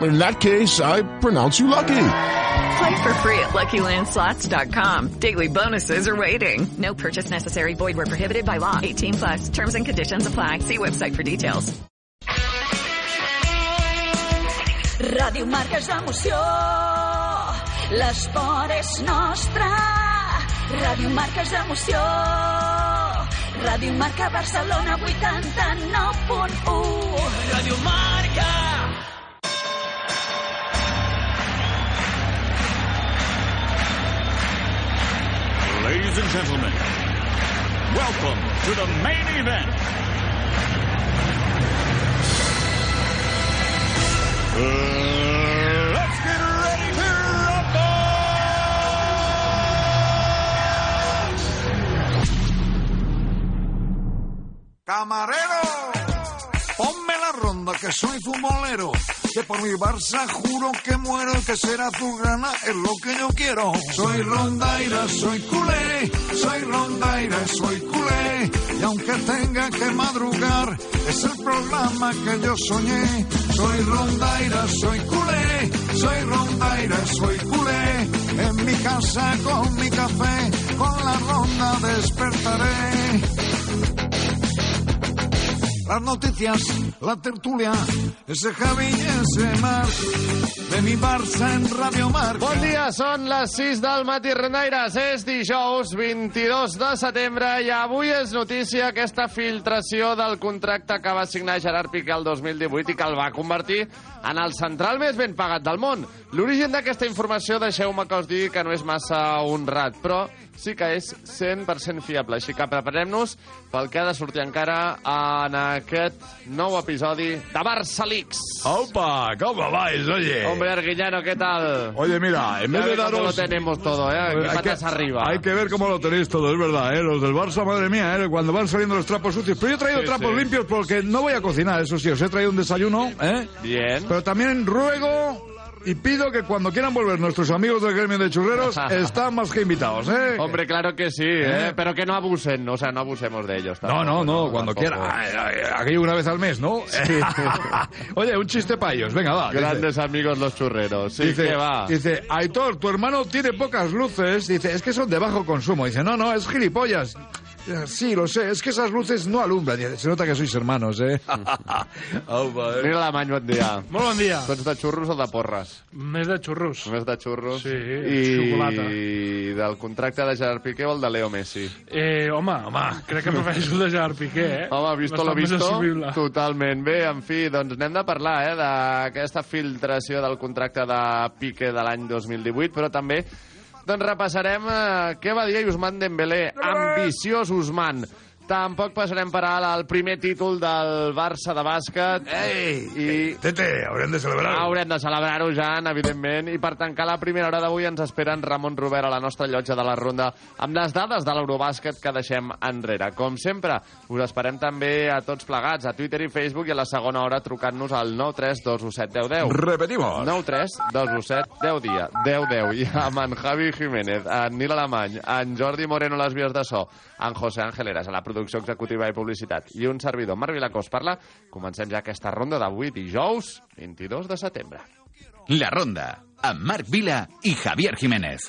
In that case, I pronounce you lucky. Play for free at LuckyLandSlots.com. Daily bonuses are waiting. No purchase necessary. Void where prohibited by law. 18 plus. Terms and conditions apply. See website for details. Ràdio Marca és emoció, l'esport és nostre. Ràdio Marca és emoció, Ràdio Marca Barcelona 89.1. Ràdio Marca. Ladies and gentlemen, welcome to the main event. Uh, let's get ready to Camarero, ponme la ronda que soy futbolero. Que por mi Barça juro que muero que será tu gana es lo que yo quiero. Soy rondaira, soy culé, soy rondaira, soy culé. Y aunque tenga que madrugar, es el programa que yo soñé. Soy rondaira, soy culé, soy rondaira, soy culé. En mi casa con mi café, con la ronda despertaré. Las noticias, la tertulia, ese Javi ese Marc, de mi Barça en Radio Marca. Bon dia, són les 6 del matí, Renaires. És dijous 22 de setembre i avui és notícia aquesta filtració del contracte que va signar Gerard Piqué el 2018 i que el va convertir en el central més ben pagat del món. L'origen d'aquesta informació, deixeu-me que us digui que no és massa honrat, però sí que és 100% fiable. Així que preparem-nos pel que ha de sortir encara en aquest nou episodi de. ¡Opa! ¿Cómo vais, oye? Hombre, Arguillano, ¿qué tal? Oye, mira, en vez de daros... lo tenemos todo, ¿eh? Aquí Hay que, arriba. hay que ver cómo lo tenéis todo, es verdad, ¿eh? Los del Barça, madre mía, ¿eh? Cuando van saliendo los trapos sucios. Pero yo he traído Sí, trapos sí. limpios porque no voy a cocinar, eso sí. Os he traído un desayuno, ¿eh? Bien. Pero también ruego y pido que cuando quieran volver nuestros amigos del gremio de churreros, están más que invitados, ¿eh? Hombre, claro que sí, ¿eh? Pero que no abusen, o sea, no abusemos de ellos. No, tampoco, no, no, cuando tampoco. quieran. Aquí una vez al mes, ¿no? Oye, un chiste para ellos, venga, va. dice. Grandes amigos los churreros. Sí, dice, que va. dice, Aitor, tu hermano tiene pocas luces. Dice, es que son de bajo consumo. Dice, no, no, es gilipollas. Dice, Sí, lo sé, es que esas luces no alumbran. Se nota que sois hermanos, ¿eh? Aupa, eh. Mira Alemany, bon dia. Molt bon dia. Tu ets de xurros o de porres? Més de xurros. Més de xurros. Sí, I xocolata. del contracte de Gerard Piqué o el de Leo Messi? Eh, home, home, crec que prefereixo el de Gerard Piqué, eh? Home, visto lo visto, totalment. Bé, en fi, doncs anem de parlar eh, d'aquesta filtració del contracte de Piqué de l'any 2018, però també doncs repassarem eh, què va dir Ousmane Dembélé. Ambiciós Ousmane. Tampoc passarem per alt el primer títol del Barça de bàsquet. Ei, I Tete, haurem de celebrar. Haurem de celebrar-ho, Jan, evidentment. I per tancar la primera hora d'avui ens esperen Ramon Robert a la nostra llotja de la ronda amb les dades de l'Eurobàsquet que deixem enrere. Com sempre, us esperem també a tots plegats, a Twitter i Facebook i a la segona hora trucant-nos al 932171010. Repetimos. 93217 10 dia, 10 10. I amb en Javi Jiménez, en Nil Alemany, en Jordi Moreno a les vies de so, en José Ángel Eras a la producció executiva i publicitat i un servidor, Marc Vilacós, parla. Comencem ja aquesta ronda d'avui, dijous 22 de setembre. La Ronda, amb Marc Vila i Javier Jiménez.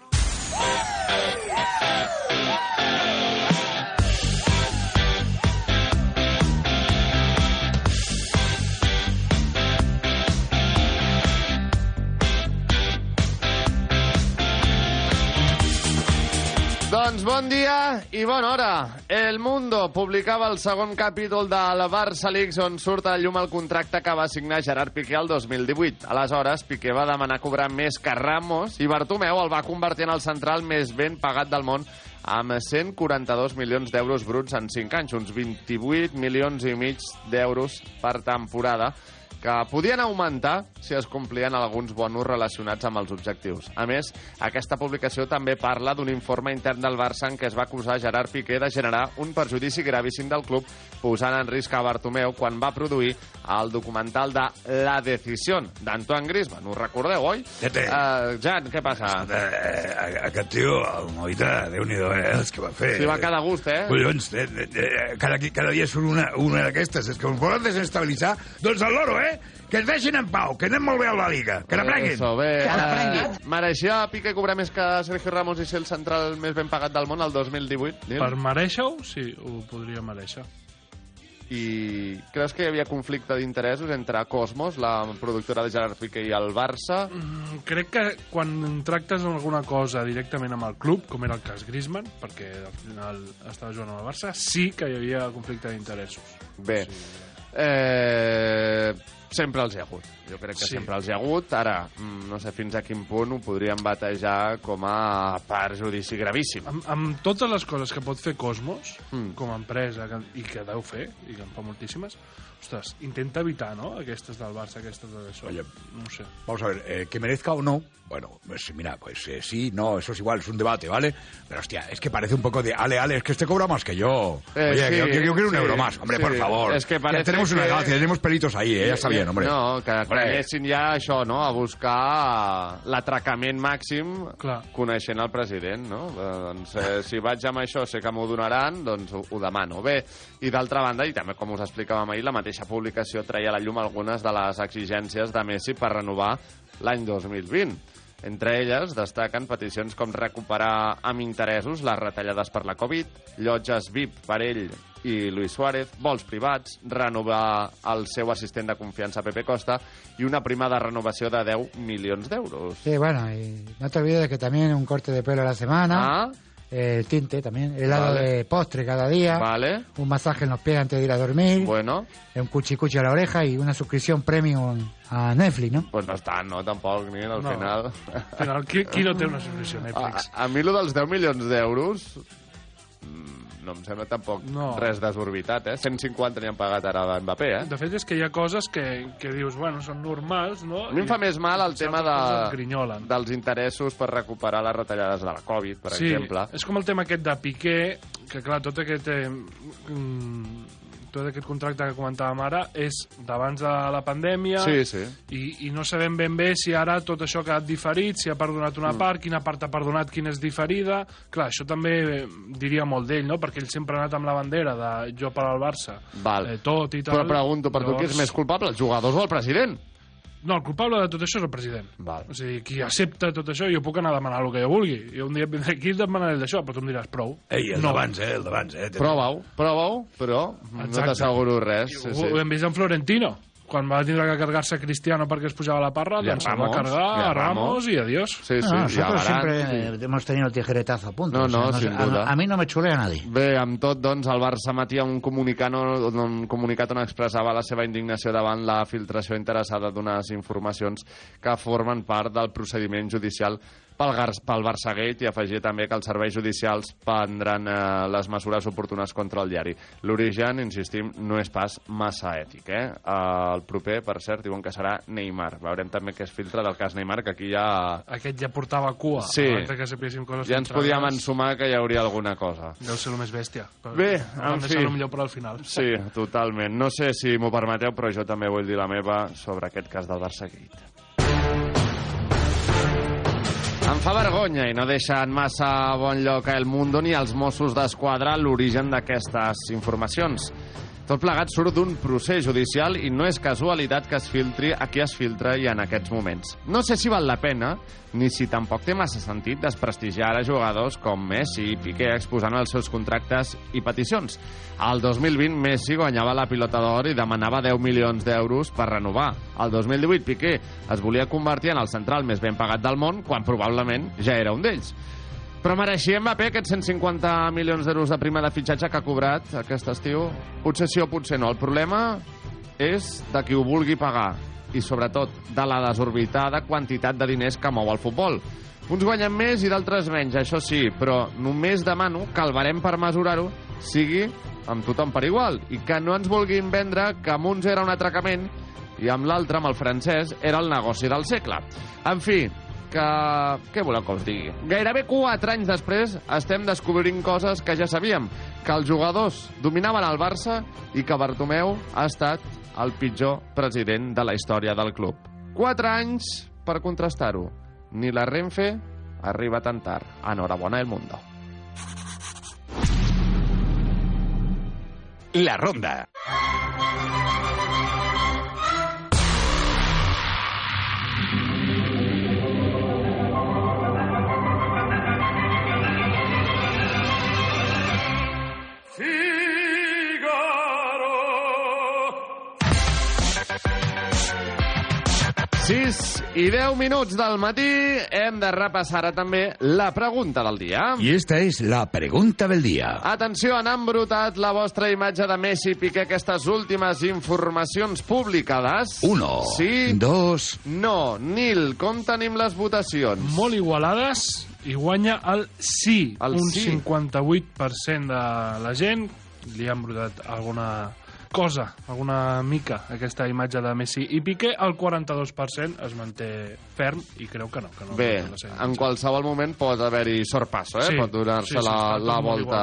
Doncs Bon dia i bona hora. El Mundo publicava el segon capítol de la Barça Leaks on surt a la llum el contracte que va signar Gerard Piqué el 2018. Aleshores, Piqué va demanar cobrar més que Ramos i Bartomeu el va convertir en el central més ben pagat del món amb 142 milions d'euros bruts en 5 anys, uns 28 milions i mig d'euros per temporada, que podien augmentar si es complien alguns bonus relacionats amb els objectius. A més, aquesta publicació també parla d'un informe intern del Barça en què es va acusar Gerard Piqué de generar un perjudici gravíssim del club posant en risc a Bartomeu quan va produir el documental de La Decisión d'Antoine Griezmann. Ho recordeu, oi? Tete. Uh, Jan, què passa? Eh, aquest tio, el Moita, Déu-n'hi-do, eh, els que va fer. Sí, va cada gust, eh? Collons, eh, eh, cada, cada dia surt una, una d'aquestes. És que us volen desestabilitzar. Doncs el loro, eh? Que ens deixin en pau, que anem molt bé a la Liga. Que n'aprenguin. Eso, bé. Uh, mereixia Piqué cobrar més que Sergio Ramos i ser el central més ben pagat del món el 2018? Nil? Per merèixer-ho, sí, ho podria mereixer. I creus que hi havia conflicte d'interessos entre Cosmos, la productora de Gerard Piqué, i el Barça? Mm, crec que quan tractes alguna cosa directament amb el club, com era el cas Griezmann, perquè al final estava jugant amb el Barça, sí que hi havia conflicte d'interessos. Bé, eh, sempre els hi ha hagut. Jo crec que Sí. sempre els hi ha hagut. Ara, mm, no sé fins a quin punt ho podríem batejar com a perjudici gravíssim. Amb, amb totes les coses que pot fer Cosmos, Mm. com a empresa, que, i que deu fer, i que en fa moltíssimes, ostres, intenta evitar, no?, aquestes del Barça, aquestes de això. Oye, no sé. Vamos a ver, eh, que merezca o no, bueno, pues mira, pues eh, sí, no, eso es igual, es un debate, ¿vale? Pero hostia, es que parece un poco de, ale, ale, es que este cobra más que yo. Eh, Oye, sí, que yo, que yo quiero un sí, euro más, hombre, sí. por favor. Es que Ya parece tenemos una que- gracia, tenemos pelitos ahí, eh, ya bien, hombre. No, que, anessin ja això, no?, a buscar l'atracament màxim Clar. coneixent el president, no? Doncs, eh, si vaig amb això, sé que m'ho donaran, doncs ho, ho demano. Bé, i d'altra banda, i també com us explicàvem ahir, la mateixa publicació treia a la llum algunes de les exigències de Messi per renovar l'any 2020. Entre elles destaquen peticions com recuperar amb interessos les retallades per la Covid, llotges VIP per ell i Luis Suárez, vols privats, renovar el seu assistent de confiança Pepe Costa i una prima de renovació de 10 milions d'euros. Sí, bueno, y no te olvides de que también un corte de pelo a la semana. Ah, El tinte también, helado Vale. de postre cada día. vale, Un masaje en los pies antes de ir a dormir. bueno, Un cuchicuchi a la oreja y una suscripción premium a Netflix, ¿no? pues no tant, no, tampoc, ni al No. final. Al final, qui, qui no té una subscripció a A, Netflix? a mi, lo dels 10 milions d'euros mm, no em sembla tampoc No. res desorbitat, eh? 150 n'hi han pagat ara a Mbappé, eh? De fet, és que hi ha coses que, que dius, bueno, són normals, no? A mi em fa més mal el tema de, dels interessos per recuperar les retallades de la Covid, per sí, exemple. és com el tema aquest de Piqué, que clar, tot aquest, eh, mm, tot aquest contracte que comentàvem ara és d'abans de la pandèmia Sí, sí. i, i no sabem ben bé si ara tot això ha quedat diferit, si ha perdonat una Mm. part, quina part ha perdonat, quina és diferida. Clar, això també eh, diria molt d'ell, no? Perquè ell sempre ha anat amb la bandera de jo per al Barça. Val. Eh, tot i tal. Però pregunto, per tu qui és més culpable, els jugadors o el president? No, el culpable de tot això és el president. Val. O sigui, qui accepta tot això, jo puc anar a demanar el que jo vulgui. Jo un dia vindré aquí i et demanaré d'això, però tu em diràs, prou. Ei, el no. d'abans, eh, el d'abans, eh. Prova-ho, prova-ho, però no Exacte. t'asseguro res. Sí, ho, sí. ho hem vist en Florentino. Quan va tindre que cargar-se Cristiano perquè es pujava a la parra, I a doncs se'l va Ramos, cargar i a Ramos Ramos. i adiós. Sí, sí, No, ja nosotros Varane. siempre eh, hemos tenido el tijeretazo a punto. No, o sea, no, sin a- duda. A, mí no me chulea nadie. Bé, amb tot, doncs, el Barça emetia un comunicat, un comunicat on expressava la seva indignació davant la filtració interessada d'unes informacions que formen part del procediment judicial pel, Gar- pel Barçagate i afegia també que els serveis judicials prendran eh, les mesures oportunes contra el diari. L'origen, insistim, no és pas massa ètic. Eh? El proper, per cert, diuen que serà Neymar. Veurem també què es filtra del cas Neymar, que aquí ja, Aquest ja portava cua Sí. que coses ja ens podíem ensumar que hi hauria alguna cosa. Deu ser el més bèstia. Bé, vam en fi. el millor per al final. Sí, totalment. No sé si m'ho permeteu, però jo també vull dir la meva sobre aquest cas del Barça Gate. Em fa vergonya i no deixa en massa bon lloc El Mundo ni als Mossos d'Esquadra l'origen d'aquestes informacions. Tot plegat surt d'un procés judicial i no és casualitat que es filtri a qui es filtra i en aquests moments. No sé si val la pena, ni si tampoc té massa sentit desprestigiar a jugadors com Messi i Piqué exposant els seus contractes i peticions. Al 2020 Messi guanyava la pilota d'or i demanava 10 milions d'euros per renovar. Al 2018 Piqué es volia convertir en el central més ben pagat del món quan probablement ja era un d'ells. Però mereixia Mbappé aquests 150 milions d'euros de prima de fitxatge que ha cobrat aquest estiu? Potser sí o potser no. El problema és de qui ho vulgui pagar i, sobretot, de la desorbitada quantitat de diners que mou el futbol. Uns guanyen més i d'altres menys, això sí, però només demano que el barem per mesurar-ho sigui amb tothom per igual i que no ens vulguin vendre que amb uns era un atracament i amb l'altre, amb el francès, era el negoci del segle. En fi, que... Què voleu que us digui? Gairebé 4 anys després estem descobrint coses que ja sabíem, que els jugadors dominaven el Barça i que Bartomeu ha estat el pitjor president de la història del club. 4 anys per contrastar-ho. Ni la Renfe arriba tan tard. Enhorabona el mundo. La ronda. Sis i 10 minuts del matí hem de repassar ara també la pregunta del dia. Y esta es la pregunta del día. Atenció, han embrutat la vostra imatge de Messi i Piqué aquestes últimes informacions publicades. Uno, Sí. dos... No. Nil, com tenim les votacions? Molt igualades i guanya el sí. El un sí. 58% de la gent li han brotat alguna cosa, alguna mica, aquesta imatge de Messi i Piqué. El 42% es manté ferm i creu que no. Que no Bé, en qualsevol moment pot haver-hi sorpasso, eh? Sí, pot donar-se sí, sí, la, la volta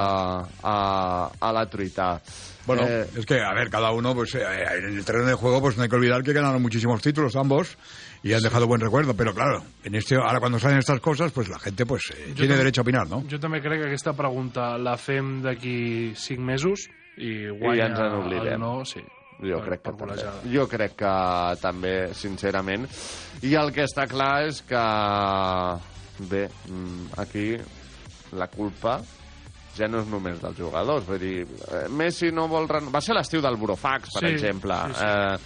a, a la truita. Bueno, Eh, es que, a ver, cada uno, pues eh, en el terreno de juego, pues no hay que olvidar que ganaron muchísimos títulos ambos y han dejado buen recuerdo. Pero claro, en este, ahora cuando salen estas cosas, pues la gente pues eh, tiene tam- derecho a opinar, ¿no? Jo també crec que aquesta pregunta la fem d'aquí 5 mesos i guanya I ja ens en oblidem. el no, sí. Jo Per- crec que per també. golejada. Jo crec que també, sincerament. I el que està clar és que, bé, mm, aquí la culpa ja no és només dels jugadors. Vull dir, eh, Messi no vol... ren- Va ser l'estiu del Burofax, per Sí, exemple. sí, sí. Eh,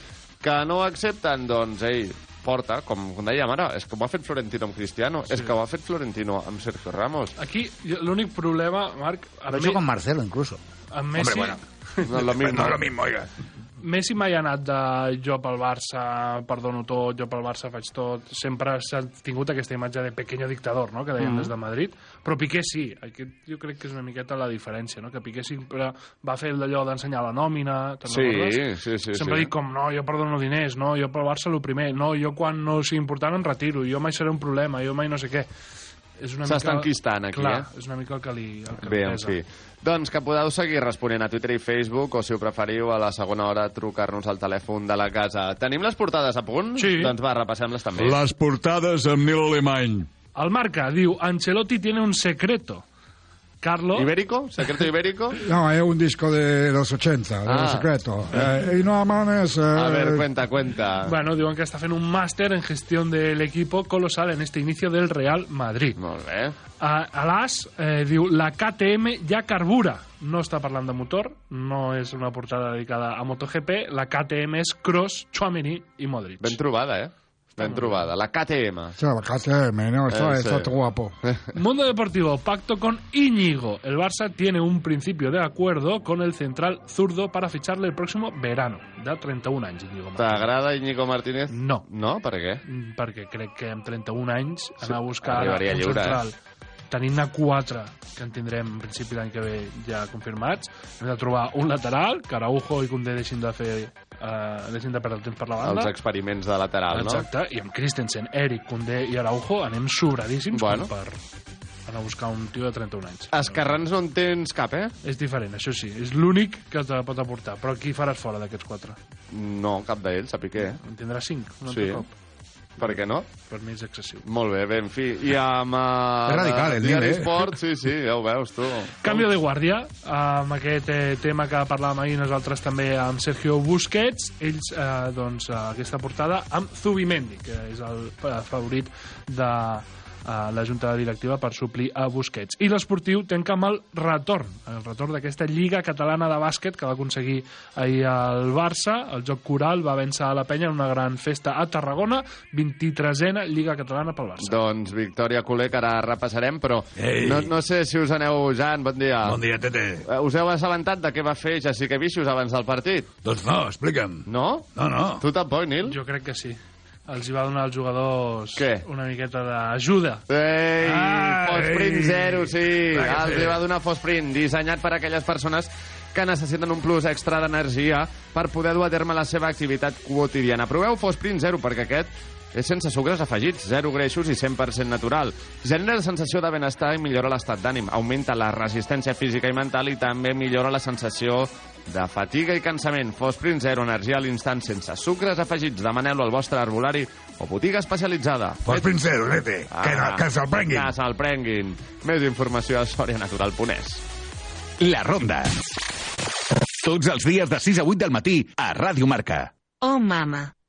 que no accepten, doncs, ell porta, com, dèiem ara, és que ho ha fet Florentino amb Cristiano, és que ho ha fet Florentino amb Sergio Ramos. Aquí l'únic problema, Marc... Amb, he hecho Me- con Marcelo incluso. Amb Messi... bueno. No és lo mismo. No es lo mismo, oiga. Messi mai ha anat de jo pel Barça perdono tot, jo pel Barça faig tot. Sempre s'ha tingut aquesta imatge de pequeño dictador, no?, que deien Mhm. des de Madrid. Però Piqué sí. Aquest, jo crec que és una miqueta la diferència, no?, que Piqué sempre va fer d'allò d'ensenyar la nòmina, te'n Sí, recordes? sí, sí, Sempre sí. dic com, no, jo perdono diners, no, jo pel Barça el primer, no, jo quan no sigui important em retiro, jo mai seré un problema, jo mai no sé què. És una S'està mica... enquistant, aquí, Clar, eh? és una mica el que li, el que Bé, li en fi. Doncs que podeu seguir responent a Twitter i Facebook o, si ho preferiu, a la segona hora trucar-nos al telèfon de la casa. Tenim les portades a punt? Sí. Doncs va, repassem-les també. Las portadas amb Nil Alemany. El Marca diu, Ancelotti tiene un secreto. ¿Ibérico? ¿Secreto ibérico? No, es un disco de los 80, de Ah. los secretos. Eh, y no amanes... eh, A ver, cuenta, cuenta. Bueno, diuen que està fent un màster en gestión del equipo colosal en este inicio del Real Madrid. Molt bé. A, a l'AS eh, diu la KTM ja carbura. No està parlant de motor, no és una portada dedicada a MotoGP. La KTM és Cross, Chouameni i Modric. Ben trobada, eh? Ben trobada. La KTM. Sí, la KTM, ¿no? Está, Eh, está sí. guapo. Mundo Deportivo, pacto con Íñigo. El Barça tiene un principio de acuerdo con el central zurdo para ficharle el próximo verano. De 31 anys, Íñigo Martínez. T'agrada Íñigo Martínez? No. No? Per què? Mm, perquè crec que amb 31 anys Sí, anar a buscar arribaria un lliure, central eh? tenint-ne 4 que en tindrem en principi l'any que ve ja confirmats hem de trobar un lateral que Araujo i Koundé deixin de fer eh, el temps per la banda Els experiments de lateral, no? exacte, i amb Christensen, Eric, Koundé i Araujo anem sobradíssims Bueno. per anar a buscar un tio de 31 anys Esquerrans no en tens cap, eh? és diferent, això sí, és l'únic que te pot aportar però qui faràs fora d'aquests 4? No, cap d'ells, a Piqué. En tindràs 5 un Sí. altre cop Per què no? per mi és excessiu Molt bé, bé, en fi. I amb... Uh, És radical, el Diari eh? Esport, sí, sí, ja ho veus, tu. Canvio de guàrdia, amb aquest eh, tema que parlàvem ahir nosaltres també amb Sergio Busquets, ells, eh, doncs, eh, aquesta portada amb Zubimendi, que és el eh, favorit de a la junta directiva per suplir a Busquets. I l'esportiu tanca amb el retorn, el retorn d'aquesta Lliga Catalana de Bàsquet que va aconseguir ahir el Barça. El joc coral va vèncer a la penya en una gran festa a Tarragona, 23a Lliga Catalana pel Barça. Doncs Victòria Culer, que ara repassarem, però Ei. no, no sé si us aneu... Jan, bon dia. Bon dia, Tete. Eh, Us heu assabentat de què va fer Jessica Vicius abans del partit? Doncs no, explica'm. No? No, no. Tu tampoc, Nil? Jo crec que sí. Els hi va donar als jugadors Què? una miqueta d'ajuda. Ei, Ai. Fosprint zero, sí. Clar que Els sí. hi va donar Fosprint, dissenyat per a aquelles persones que necessiten un plus extra d'energia per poder dur a terme la seva activitat quotidiana. Proveu Fosprint zero, perquè aquest és sense sucres afegits, zero greixos i 100% natural. Genera la sensació de benestar i millora l'estat d'ànim. Augmenta la resistència física i mental i també millora la sensació de fatiga i cansament. Fosprint zero, energia a l'instant sense sucres afegits. Demaneu-lo al vostre arbolari o botiga especialitzada. Fosprint zero, Tete. Que, que se'l prenguin. Que se'l prenguin. Més informació a sorianatural.es. La Ronda. Tots els dies de 6 a 8 del matí a Ràdio Marca. Oh, mama.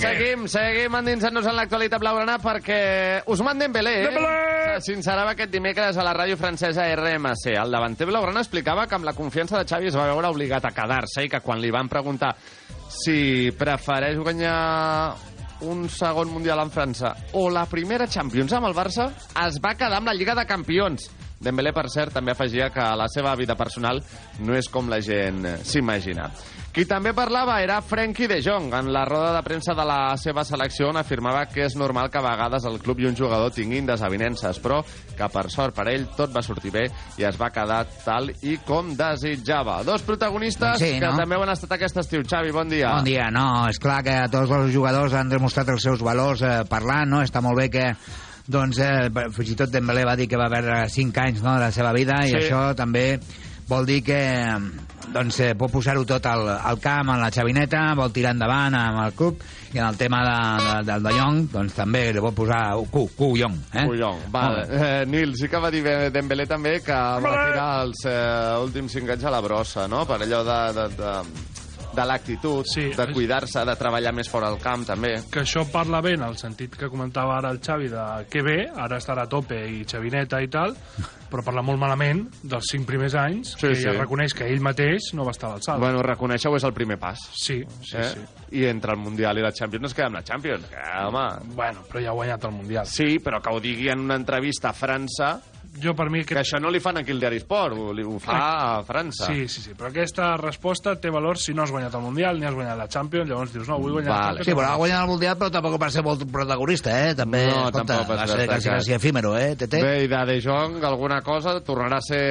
Seguim, seguim endinsant-nos en l'actualitat blaugrana perquè Ousmane Dembélé, eh, sincerava aquest dimecres a la ràdio francesa RMC. El davanter blaugrana explicava que amb la confiança de Xavi es va veure obligat a quedar-se i que quan li van preguntar si prefereix guanyar un segon Mundial en França o la primera Champions amb el Barça, es va quedar amb la Lliga de Campions. Dembélé, per cert, també afegia que la seva vida personal no és com la gent s'imagina. Qui també parlava era Frenkie de Jong. En la roda de premsa de la seva selecció on afirmava que és normal que a vegades el club i un jugador tinguin desavinences, però que per sort per ell tot va sortir bé i es va quedar tal i com desitjava. Dos protagonistes sí, que no? també ho han estat aquest estiu. Xavi, bon dia. Bon dia, no, és clar que tots els jugadors han demostrat els seus valors eh, parlant, no? Està molt bé que doncs eh, fins i tot Dembélé va dir que va perdre 5 anys no, de la seva vida i Sí. això també vol dir que doncs, eh, pot posar-ho tot al, al camp, en la xavineta, vol tirar endavant amb el club i en el tema de, de, del de Jong doncs també li pot posar Q, Q Jong eh? Collong, vale. Eh, Nil, sí que va dir bé Dembélé també que va tirar els eh, últims cinc anys a la brossa, no? Per allò de, de, de, de l'actitud, sí, de cuidar-se, de treballar més fora del camp, també. que això parla bé en el sentit que comentava ara el Xavi de que bé, ara estarà a tope i xavineta i tal, però parla molt malament dels cinc primers anys, Sí, que sí. ja reconeix que ell mateix no va estar a l'alçada. Bueno, reconèixer-ho és el primer pas. Sí, sí, eh? sí. I entre el Mundial i la Champions no es queda amb la Champions. Que, home... Bueno, però ja ha guanyat el Mundial. Sí, però que ho digui en una entrevista a França... Jo, per mi... Aquest... Que això no li fan aquí al Diari Esport, ho, li- ho fa a França. Sí, sí, sí, però aquesta resposta té valor si no has guanyat el Mundial ni has guanyat la Champions, llavors dius, no, vull guanyar la Champions. Sí, però ha guanyat el Mundial, però tampoc per ser molt protagonista, eh? També, No, escolta, tampoc va per ser quasi, quasi efímero, eh, Tete? Bé, i de De Jong, alguna cosa? Tornarà a ser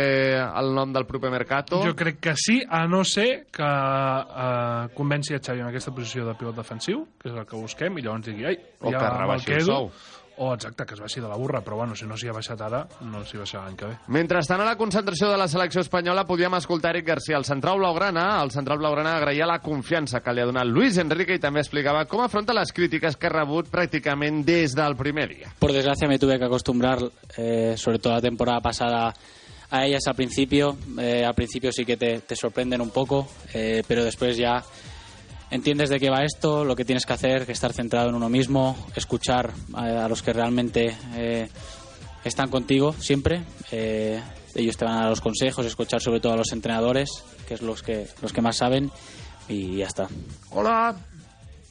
el nom del proper Mercato? Jo crec que sí, a no ser que eh, convenci a Xavi en aquesta posició de pivot defensiu, que és el que busquem, i llavors digui, ai, O ja que rebaixi el quedo. sou. O, exacte, que es baixi de la burra, però bueno, si no s'hi ha baixat ara, no s'hi baixarà l'any que ve. Mentrestant, a la concentració de la selecció espanyola podíem escoltar Eric García, el central blaugrana. El central blaugrana agraïa la confiança que li ha donat Luis Enrique i també explicava com afronta les crítiques que ha rebut pràcticament des del primer dia. Por desgracia me tuve que acostumbrar, eh, sobre todo la temporada pasada, a ellas al principio. Eh, al principio sí que te, te sorprenden un poco, eh, pero después ya entiendes de qué va esto, lo que tienes que hacer, que estar centrado en uno mismo, escuchar a, a los que realmente eh, están contigo siempre. Eh, ellos te van a dar los consejos, escuchar sobre todo a los entrenadores, que es los que, los que más saben, y ya está. Hola.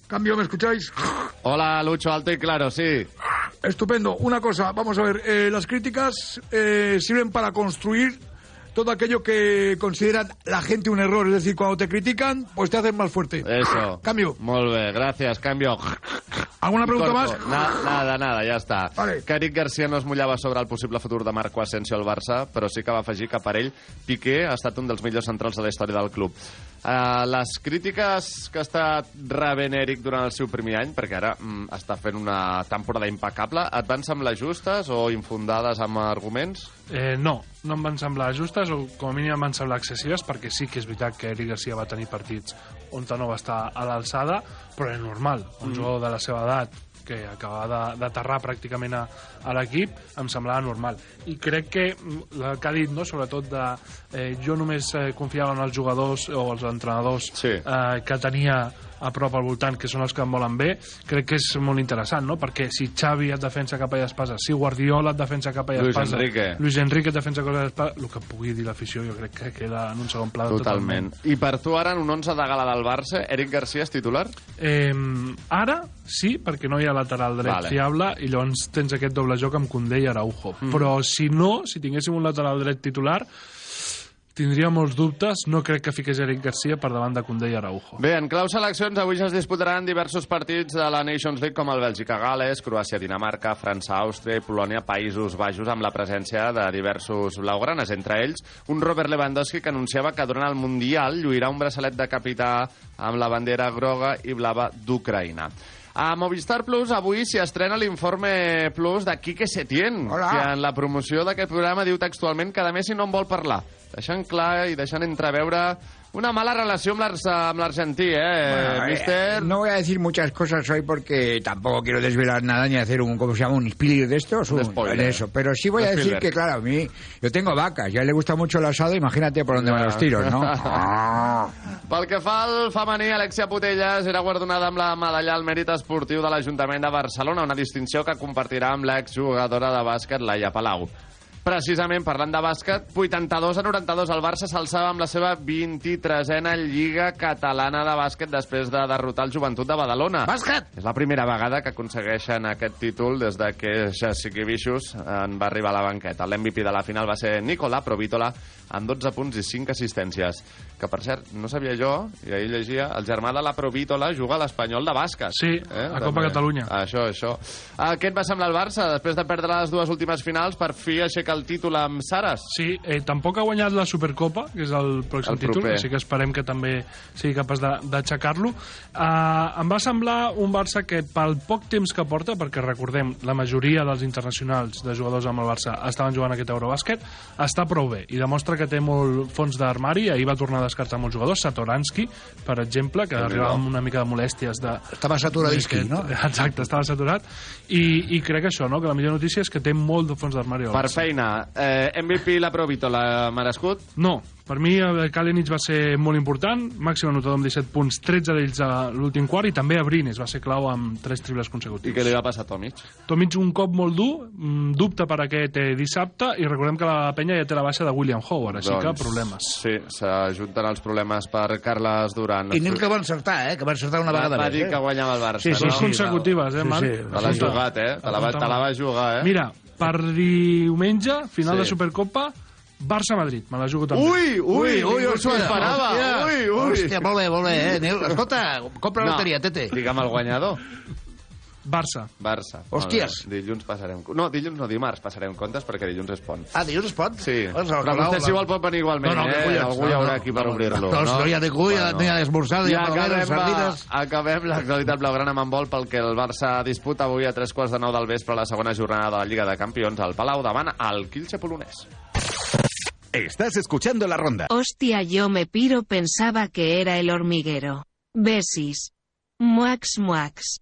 Cambio, ¿me escucháis? Hola, Lucho, alto y claro, sí. Estupendo. Una cosa, vamos a ver, eh, las críticas eh, sirven para construir todo aquello que considera la gente un error. Es decir, cuando te critican, pues te hacen más fuerte. Eso. Cambio. Molt bé, gràcies, canvio. ¿Alguna pregunta más? Na, nada, nada, ja està. Vale. Eric Garcia no es mullava sobre el possible futur de Marco Asensio al Barça, però sí que va afegir que per ell Piqué ha estat un dels millors centrals de la història del club. Uh, les crítiques que ha estat rebent Eric durant el seu primer any, perquè ara mm, està fent una temporada impecable, et van semblar justes o infundades amb arguments? Eh, no, no em van semblar justes, o com a mínim em van semblar excessives, perquè sí que és veritat que Eric Garcia va tenir partits on no va estar a l'alçada, però és normal. Un Mm. jugador de la seva edat que acabava de- d'aterrar pràcticament a, a l'equip, em semblava normal. I crec que mm, el que ha dit, no? sobretot de... Eh, jo només eh, confiava en els jugadors o els entrenadors Sí. eh, que tenia a prop al voltant, que són els que em volen bé, crec que és molt interessant, no? Perquè si Xavi et defensa capa i espasa, si Guardiola et defensa capa i Luis espasa, Enrique. Luis Enrique et defensa capa i espasa, el que pugui dir l'afició jo crec que queda en un segon pla Totalment. I per tu ara, en un 11 de gala del Barça, Eric Garcia és titular? Eh, ara sí, perquè no hi ha lateral dret Vale. fiable i llavors tens aquest doble joc amb Koundé i Araujo. Mm. Però si no, si tinguéssim un lateral dret titular, tindria molts dubtes. No crec que fiqués Eric Garcia per davant de Koundé i Araujo. Bé, en clau seleccions, avui ja es disputaran diversos partits de la Nations League com el Bèlgica-Gales, Croàcia-Dinamarca, França-Àustria i Polònia-Països Baixos amb la presència de diversos blaugranes, entre ells un Robert Lewandowski que anunciava que durant el Mundial lluirà un braçalet de capità amb la bandera groga i blava d'Ucraïna. A Movistar Plus avui s'hi estrena l'informe Plus de Quique Setién, Hola. que en la promoció d'aquest programa diu textualment que a més si no en vol parlar, deixant clar i deixant entreveure una mala relació amb l'argentí, eh, Bueno, eh, mister? No voy a decir muchas cosas hoy porque tampoco quiero desvelar nada ni hacer un, ¿cómo se llama? Un spoiler de estos. Un un- spoiler. eso. Pero sí voy a decir que, claro, a mí, yo tengo vacas, ya le gusta mucho el asado, imagínate por dónde van los tiros, ¿no? Pel que fa al femení, Alexia Putellas era guardonada amb la medalla al mèrit esportiu de l'Ajuntament de Barcelona, una distinció que compartirà amb l'exjugadora de bàsquet Laia Palau. Precisament, parlant de bàsquet, 82 a 92, el Barça s'alçava amb la seva 23a Lliga Catalana de Bàsquet després de derrotar el Joventut de Badalona. Bàsquet! És la primera vegada que aconsegueixen aquest títol des de que Jassikivicius en va arribar a la banqueta. L'MVP de la final va ser Nicola Provítola amb 12 punts i 5 assistències. Que, per cert, no sabia jo, i ahir llegia, el germà de la Provítola juga a l'Espanyol de bàsquet. Sí, a Copa Catalunya. Això, això. Què et va semblar el Barça després de perdre les dues últimes finals per fi aixecar el títol amb Saras? Sí, eh, tampoc ha guanyat la Supercopa, que és el pròxim El títol, proper. així que esperem que també sigui capaç de- d'aixecar-lo. Uh, em va semblar un Barça que pel poc temps que porta, perquè recordem, la majoria dels internacionals de jugadors amb el Barça estaven jugant aquest Eurobàsquet, està prou bé i demostra que té molt fons d'armari. Ahir va tornar a descartar molts jugadors, Satoransky, per exemple, que arribava amb una mica de molèsties de... Estava saturadisqui, no? Exacte, estava saturat. I, I crec això, no?, que la millor notícia és que té molt de fons d'armari. Per feina, eh, MVP la Provítola merescut? No, per mi el Kalinic va ser molt important, màxim anotador amb 17 punts, 13 d'ells a l'últim quart, i també Abrines va ser clau amb 3 triples I consecutius. què li va passar a Tomic? Tomic un cop molt dur, mm, dubte per aquest eh, dissabte, i recordem que la penya ja té la baixa de William Howard, així que problemes. Sí, s'ajunten els problemes per Carles Duran. I anem que va encertar, eh? Que va encertar una Va- vegada va més, dir eh? que guanyava el Barça, Sí, sí, no? sí, consecutives, eh, Marc? Te l'has jugat, eh? Te la, va, te la va jugar, eh? Mira, per diumenge, final Sí. de Supercopa, Barça-Madrid, me la jugo també. Ui, ui, ui, s'ho hòstia, esperava. Ui, ui. Hòstia, molt bé, molt bé, eh? Nil, escolta, compra No, loteria, tete. Digue'm el guanyador. Barça. Barça. Hòsties. Bé. Dilluns passarem... No, dilluns no, dimarts passarem comptes perquè dilluns és pont. Ah, dilluns es pot? Sí, però vostè si vol pot venir igualment, No, no, que eh? collons, Algú no, hi haurà no, aquí per no, obrir-lo. no, no hi ha de cull, ni ha d'esmorzar, ni I ha de acabem, sardines. acabem l'actualitat blaugrana amb handbol pel que el Barça disputa avui a tres quarts de nou del vespre la segona jornada de la Lliga de Campions al Palau davant al Kilche polonès. Estás escuchando la ronda. Hostia, yo me piro pensaba que era el hormiguero. Besis. Muax, muax.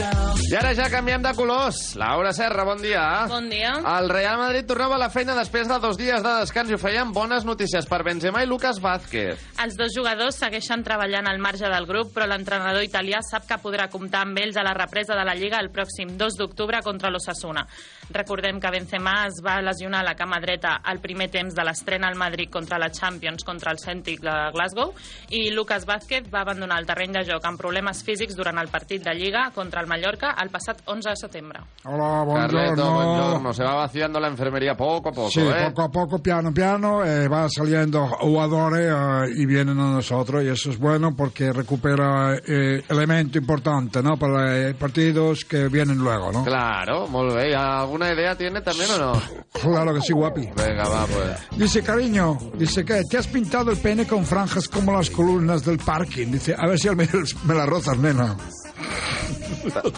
I ara ja canviem de colors. Laura Serra, bon dia. Bon dia. El Real Madrid tornava a la feina després de dos dies de descans i ho feien bones notícies per Benzema i Lucas Vázquez. Els dos jugadors segueixen treballant al marge del grup, però l'entrenador italià sap que podrà comptar amb ells a la represa de la Lliga el pròxim 2 d'octubre contra l'Ossassuna. Recordem que Benzema es va lesionar a la cama dreta al primer temps de l'estrena al Madrid contra la Champions contra el Celtic de Glasgow i Lucas Vázquez va abandonar el terreny de joc amb problemes físics durant el partit de Lliga contra el Mallorca el passat 11 de setembre. Hola, Carleto, buongiorno. buongiorno. Se va vaciando la enfermería poco a poco, Sí, ¿eh? poco a poco, piano piano, eh, va saliendo jugadores eh, y vienen a nosotros y eso es bueno porque recupera eh, elemento importante, ¿no? Para eh, partidos que vienen luego, ¿no? Claro, molt bé. ¿Y ¿Alguna idea tiene también o no? Claro que sí, guapi. Venga, va, pues. Dice, cariño, dice que te has pintado el pene con franjas como las columnas del parking. Dice, a ver si al menos me la rozas, nena.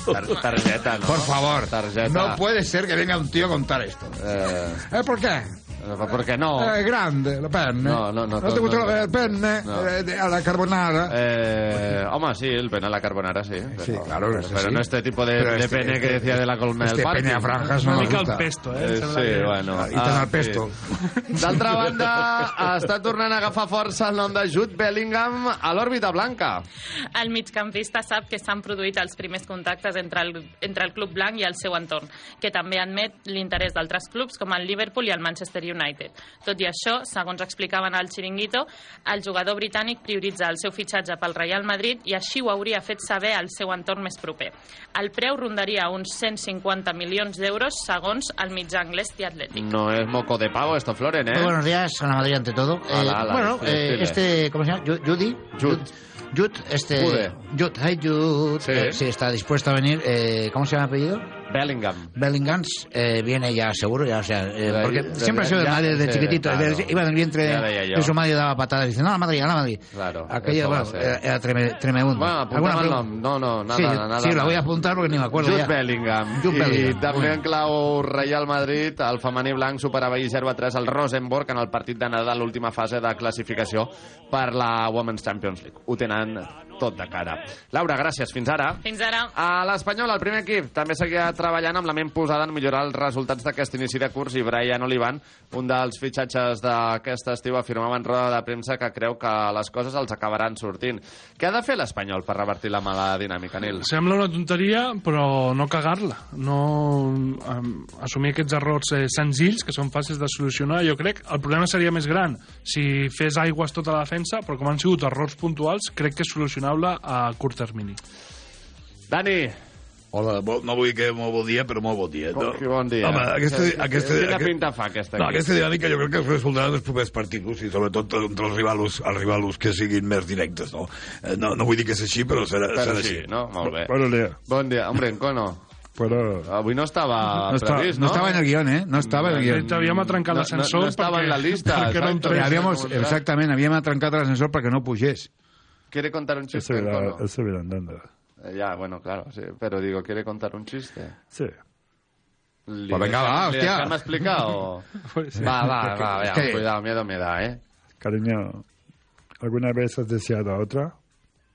Tar- tarjeta, ¿no? Por favor. Tarjeta. No puede ser que venga un tío a contar esto. Eh, ¿Eh? ¿Por qué? ¿Por qué no? Eh, grande, la penne. No, no, no, ¿No te no, gusta no. la penne? No. Eh, de- a la carbonara. Eh, home, sí, el pene a la carbonara, sí. Pero, Sí, claro, pero, pero sí. no este tipo de, de este- pene que decía de la columna este del parque. pene a franjas no Una mica el pesto, eh? Eh, sí, bueno. I tant el pesto. D'altra banda, està tornant a agafar força el nom de Jude Bellingham a l'òrbita blanca. El migcampista sap que s'han produït els primers contactes entre el, entre el club blanc i el seu entorn, que també admet l'interès d'altres clubs com el Liverpool i el Manchester United. Tot i això, segons explicaven al Chiringuito, el jugador britànic prioritza el seu fitxatge pel Real Madrid i així ho hauria fet saber al seu entorn més proper. El preu rondaria uns 150 milions d'euros segons el mitjà anglès The Athletic. No es moco de pavo esto, Floren, ¿eh? Muy buenos días, Ana Madrid ante todo. Eh, Ala, ala, bueno, eh, este, ¿cómo se llama? Ju- Judy. Jude. Jude, este... Jude. Hey Jude. Sí. Eh, sí, está dispuesto a venir. Eh, ¿Cómo se llama el apellido? Bellingham. Bellingham eh, viene ya seguro, ya, o sea, eh, De- porque de- siempre ha sido de ya- Madrid desde sí, chiquitito, claro. iba en el vientre Ya de su madre y daba patadas diciendo, no, a Madrid, a la Madrid. Claro. Aquello, bueno, era, treme- tremebundo. Bueno. No, no, nada, sí, nada. sí, la voy a apuntar porque ni me acuerdo Jude ya. Bellingham. I Bellingham, també muy en clau Real Madrid, el femení blanc superava ahir 0 a 3 al Rosenborg en el partit d'anada a l'última fase de classificació per la Women's Champions League. Ho tenen tot de cara. Laura, gràcies. Fins ara. Fins ara. A l'Espanyol, el primer equip, també seguia treballant amb la ment posada en millorar els resultats d'aquest inici de curs i Brian Olivan, un dels fitxatges d'aquest estiu, afirmava en roda de premsa que creu que les coses els acabaran sortint. Què ha de fer l'Espanyol per revertir la mala dinàmica, Nil? Sembla una tonteria, però no cagar-la. No um, assumir aquests errors eh, senzills, que són fàcils de solucionar. Jo crec el problema seria més gran si fes aigües tota la defensa, però com han sigut errors puntuals, crec que és solucionable a curt termini. Dani. Hola, bo, no vull que molt bon dia, però molt bon dia. Com que bon dia? Home, aquesta, Quina aquesta, Quina aquest- pinta fa aquesta No, aquesta dinàmica jo crec que es resoldrà en els propers partits i sobretot entre els rivals, els rivals que siguin més directes, no? Eh, No, no vull dir que és així, però serà, Però serà sí, així. no? Molt bé. Bon dia. Bon dia. Hombre, en Cono. Però... Avui no estava No estaba, previst, no no? estaba en el guión, ¿eh? No estaba en el guión. Te habíem atrencat No- l'ascensor no- no estava perquè- en la lista, perquè no entrés. Habíamos, exactamente, habíamos atrancado el ascensor para que no puyés. ¿Quiere contar un chiste, Eso era, Cono? eso era andando. Eh, Ya, bueno, claro, sí. Pero digo, ¿quiere contar un chiste? Sí. Li Pues venga, va, hostia. deixem explicar o...? Pues sí. Va, va, va, ya, ¿Qué? cuidado, miedo me da, ¿eh? Cariño, ¿alguna vez has deseado a otra?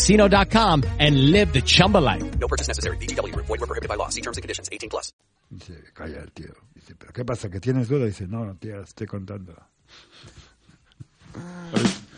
ChumbaCasino.com and live the Chumba life. No purchase necessary. VGW Group. Void were prohibited by law. See terms and conditions. 18 plus. Dice, calla el tío. Dice, ¿pero qué pasa? ¿Que tienes duda? Dice, no, tía, estoy contando.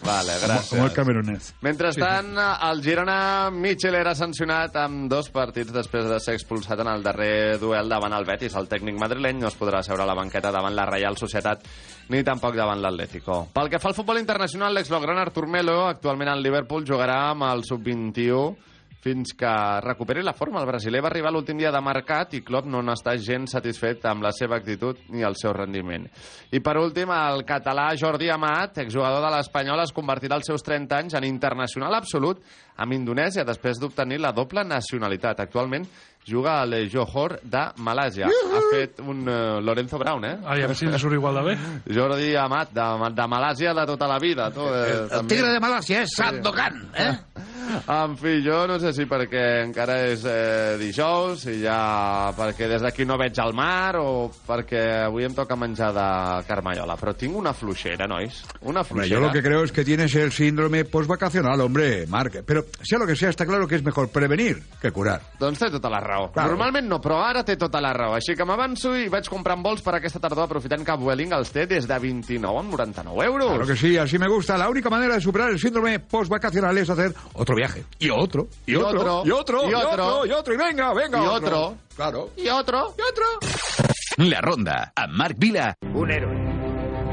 Vale, gràcies. como el camerunés. Mentrestant, el Girona Mitchell era sancionat amb dos partits després de ser expulsat en el darrer duel davant el Betis. El tècnic madrileny no es podrà seure a la banqueta davant la Reial Societat ni tampoc davant l'Atlético. Pel que fa al futbol internacional, l'ex-logran Artur Melo, actualment al Liverpool, jugarà amb el sub-21 fins que recuperi la forma. El brasiler va arribar l'últim dia de mercat i Klopp no n'està gens satisfet amb la seva actitud ni el seu rendiment. I per últim, el català Jordi Amat, exjugador de l'Espanyol, es convertirà als seus 30 anys en internacional absolut amb Indonèsia després d'obtenir la doble nacionalitat. Actualment juga al Johor de Malàsia. Ha fet un uh, Lorenzo Brown, eh? Ai, a veure si li surt igual de bé. Jordi Amat, de, de Malàsia de tota la vida. Tu, eh, El tigre de Malasia es Sandokan, ¿eh? En fi, jo no sé si perquè encara és eh, dijous, si ja perquè des d'aquí no veig el mar o perquè avui em toca menjar de carmallola. Però tinc una fluixera, nois. Una fluixera. yo lo que creo es que tienes el síndrome postvacacional, hombre, Marc. Pero sea lo que sea, está claro que es mejor prevenir que curar. Doncs té tota la raó. Claro. Normalment no, però ara té tota la raó. Així que m'avanço i vaig comprant vols per aquesta tardor aprofitant que Vueling els té des de 29 a 99 euros. Claro que sí, así me gusta. La única manera de superar el síndrome postvacacional es hacer otro viaje. Y otro, y, Y otro, otro, y otro, y y otro. y otro, y venga, venga. Y otro. Claro. I otro. Y otro. La Ronda, amb Marc Vila Un héroe,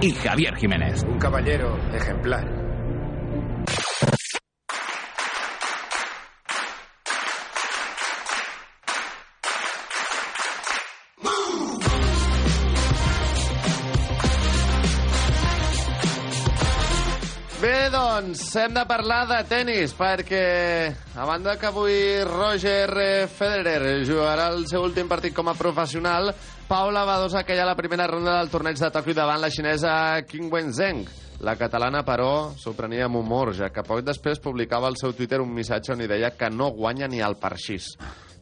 i Javier Jiménez. un caballero ejemplar. Doncs, hem de parlar de tennis, perquè a banda que avui Roger Federer jugarà el seu últim partit com a professional, Paula Badosa queia a la primera ronda del torneig de Tòquio davant la xinesa Qing Wenzheng. La catalana, però, s'ho prenia amb humor, ja que poc després publicava al seu Twitter un missatge on hi deia que no guanya ni el parxís.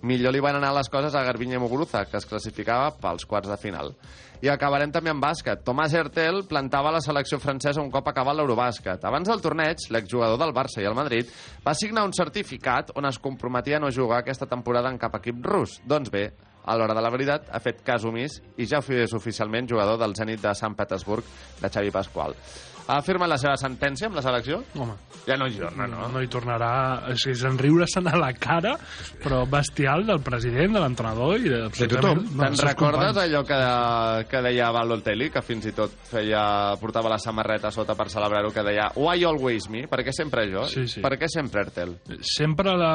Millor li van anar les coses a Garbiñe Muguruza, que es classificava pels quarts de final. I acabarem també amb bàsquet. Tomàs Hertel plantava la selecció francesa un cop acabat l'Eurobàsquet. Abans del torneig, l'exjugador del Barça i el Madrid va signar un certificat on es comprometia a no jugar aquesta temporada en cap equip rus. Doncs bé, a l'hora de la veritat, ha fet cas omís i ja és oficialment jugador del Zenit de Sant Petersburg de Xavi Pasqual. Ha firmat la seva sentència amb la selecció? Home. Ja no hi torna, no? No hi tornarà... O sigui, se'n riure-se'n a la cara, però bestial del president, de l'entrenador i de, tothom. Te'n recordes allò que, que deia Balotelli, que fins i tot feia, portava la samarreta sota per celebrar-ho, que deia Why always me? Per què sempre jo? Sí, sí. Per què sempre Ertel? Sempre la...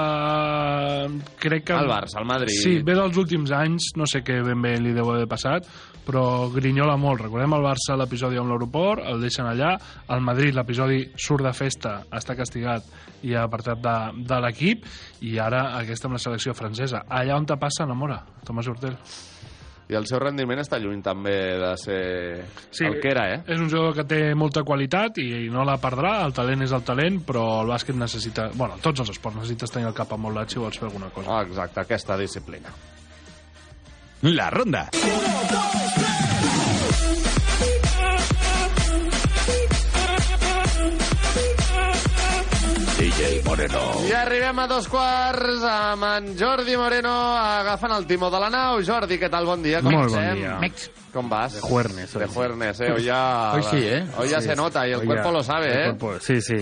Crec que... El Barça, el Madrid. Sí, ve dels últims anys, no sé què ben bé li deu haver passat, però grinyola molt. Recordem el Barça l'episodi amb l'aeroport, el deixen allà, el Madrid l'episodi surt de festa, està castigat i ha apartat de, de l'equip, i ara aquesta amb la selecció francesa. Allà on te passa, enamora, Tomàs Hortel. I el seu rendiment està lluny també de ser Sí, el que era, eh? És un jugador que té molta qualitat i, i no la perdrà, el talent és el talent, però el bàsquet necessita... Bueno, tots els esports necessites tenir el cap amoldat si vols fer alguna cosa. Ah, exacte, aquesta disciplina. La Ronda. DJ Moreno. I arribem a dos quarts amb en Jordi Moreno agafant el timó de la nau. Jordi, què tal? Bon dia. Com Molt bon dia. Mex. Com vas? De juernes, De hoy juernes, eh? Hoy ya, Hoy sí, ¿eh? Hoy ya Sí, se sí. nota y el Hoy cuerpo ya- lo sabe, el eh? cuerpo- sí, sí.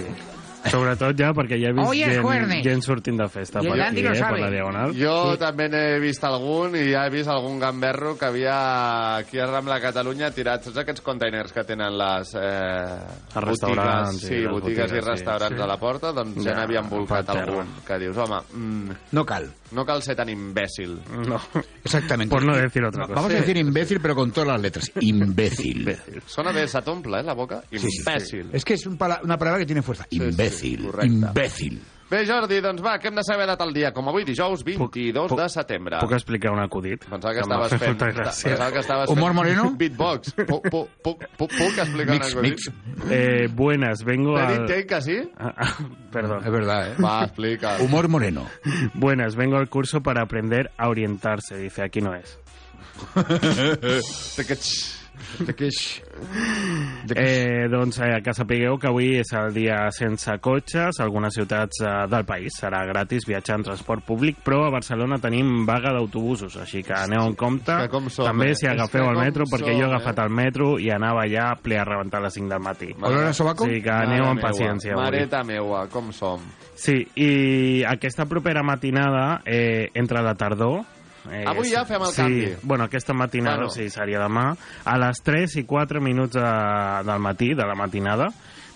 Sobretot ja perquè ja he vist Hoy es gent, gent sortint de festa per el aquí, eh, per la Diagonal. Jo també n'he vist algun i ja he vist algun gamberro que havia aquí a Rambla Catalunya tirat tots aquests containers que tenen les eh, Els restaurants botigues, i sí, les botigues, botigues, i sí. restaurants Sí. a la porta, doncs ja, Ja, n'havien volcat per terra. algun. Que dius, home, mm, No cal. no cal ser tan imbècil. No. Exactamente. Por no decir otra cosa. Vamos a decir imbécil, pero con todas las letras. Imbécil. Sona bé, se t'omple, eh, la boca? Sí, sí. Imbècil. Es que es un pala- una palabra que tiene fuerza. Imbécil. Correcte. imbécil. Bé, Jordi, doncs va, què hem de saber de tal dia? Com avui, dijous 22 de setembre. Puc explicar un acudit? Pensava que Que estaves fent... molta gràcia. Pensava que estaves Humor fent moreno? Beatbox. Puc, puc, puc, puc, puc explicar Mix, una mix. cosa? Eh, buenas, vengo ¿Te al... di que sí? Perdón. Es verdad, ¿eh? Va, explica. Humor moreno. Buenas, vengo al curso para aprender a orientarse. Dice, aquí no es. Eh, doncs eh, que sapigueu que avui és el dia sense cotxes, a algunes ciutats eh, del país serà gratis viatjar en transport públic, però a Barcelona tenim vaga d'autobusos, així que aneu en compte. Que com som, També eh? si agafeu el metro, perquè som, jo he eh? agafat el metro i anava ja ple a rebentar a les 5 del matí. A sobaco? Sí, que aneu amb paciència avui. Mareta meua, com som? Sí, i aquesta propera matinada, eh, entre la tardor... Eh, Avui ja fem el sí, canvi. Bueno, aquesta matinada, Bueno. sí, seria demà, a les 3 i 4 minuts de, del matí, de la matinada,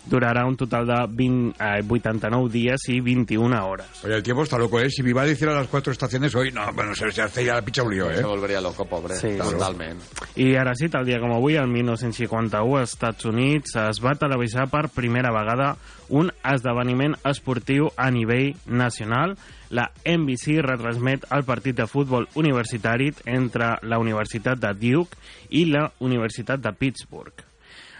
durarà un total de 20, eh, 89 dies i 21 hores. Oye, el tiempo está loco, ¿eh? Si me iba a decir a las cuatro estaciones hoy, no, bueno, se, se hace ya la picha un lío, ¿eh? Se volveria loco, pobre. Sí, totalment. I ara sí, tal dia com avui, el 1951, als Estats Units es va televisar per primera vegada un esdeveniment esportiu a nivell nacional. La NBC retransmet el partit de futbol universitari entre la Universitat de Duke i la Universitat de Pittsburgh.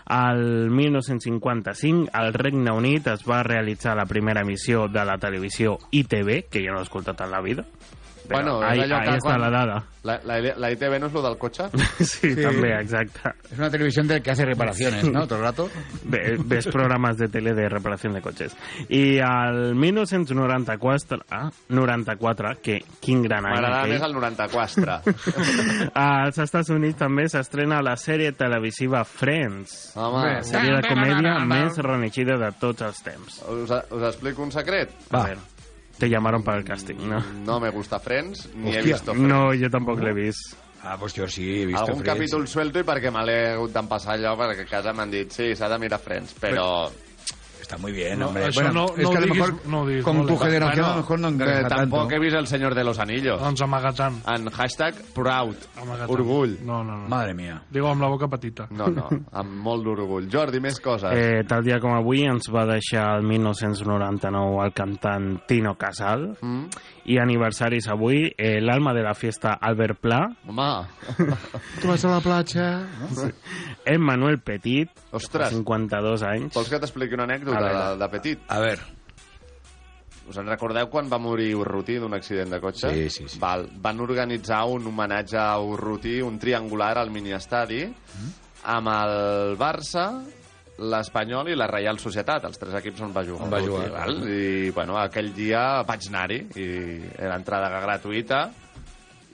Al 1955, al Regne Unit es va realitzar la primera emissió de la televisió ITV, que jo no he escoltat en la vida. Però Bueno, és ahí, allò ahí que està quan- la dada. La, la, la ITV no és lo del cotxe? Sí, també, exacte. Es una televisión del que hace reparaciones, ¿no? Todo el rato. Ve- ves programes de tele de reparació de cotxes. I al 1994, ah, 94, que quin gran any M'agrada més el 94. Als Estats Units també s'estrena la sèrie televisiva Friends. Home. sèrie de comèdia més reneixida de tots els temps. Us, us explico un secret? A ver, te llamaron para el casting, ¿no? No me gusta Friends, ni he Hòstia, visto Friends. No, jo tampoc l'he vist. Ah, pues jo sí, he visto Algun Friends. capítol suelto i perquè me l'he hagut d'empassar allò, perquè a casa m'han dit, sí, s'ha de mirar Friends, però... Está muy bien, No, hombre. Bueno, no- es no que a lo diguis- mejor no diguis con molt tu generación Bueno, a lo mejor no engancha eh, tanto. Tampoc he vist El Senyor de los Anillos. Doncs amagatzant. En hashtag proud. Amagatzant. Orgull. No, no, no. Madre mía. Digo amb la boca petita. No, no, amb molt d'orgull. Jordi, més coses. Eh, tal dia com avui ens va deixar el 1999 el cantant Tino Casal Mm. I aniversaris avui eh, l'alma de la fiesta Albert Pla Home. Tu vas a la platja... Sí. Emmanuel Petit Ostres. 52 anys Vols que t'expliqui una anècdota veure. de, de petit? A ver. Us en recordeu quan va morir Urruti d'un accident de cotxe? Sí, sí, sí. Val. Van organitzar un homenatge a Urruti, un triangular al miniestadi, Mm. amb el Barça, l'Espanyol i la Reial Societat, els tres equips on va jugar. On va jugar, val? I, bueno, aquell dia vaig anar-hi, i era entrada gratuïta,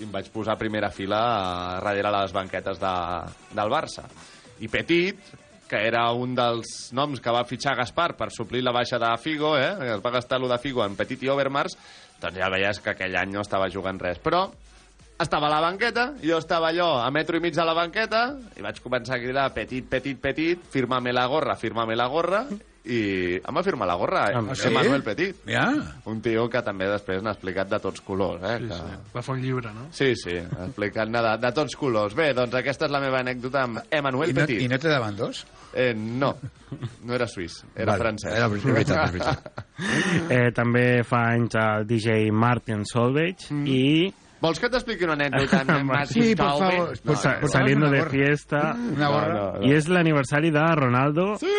i em vaig posar a primera fila a darrere les banquetes de, del Barça. I Petit, que era un dels noms que va fitxar Gaspar per suplir la baixa de Figo, eh? es va gastar lo de Figo en Petit i Overmars, doncs ja veies que aquell any no estava jugant res. Però estava a la banqueta, jo estava allò a metro i mig de la banqueta, i vaig començar a cridar petit, petit, petit, firma-me la gorra, firma-me la gorra, i em va firmar la gorra, eh? Ah, sí? Emmanuel Petit. Ja. Un tio que també després n'ha explicat de tots colors, eh? Sí, que... sí. Va fer un llibre, no? Sí, sí, explicant-ne de, de tots colors. Bé, doncs aquesta és la meva anècdota amb Emmanuel ¿Y no, Petit. ¿Y no te daban dos? Eh, no, no era suís, era Vale, francès. era veritat, veritat. eh, també fa anys el DJ Martin Solveig Mm. i Vols que t'expliqui una anècdota amb Martin Sí, por favor. No, Sa- no, saliendo una de fiesta. Una gorra? No, no, no. I és l'aniversari de Ronaldo. Sí!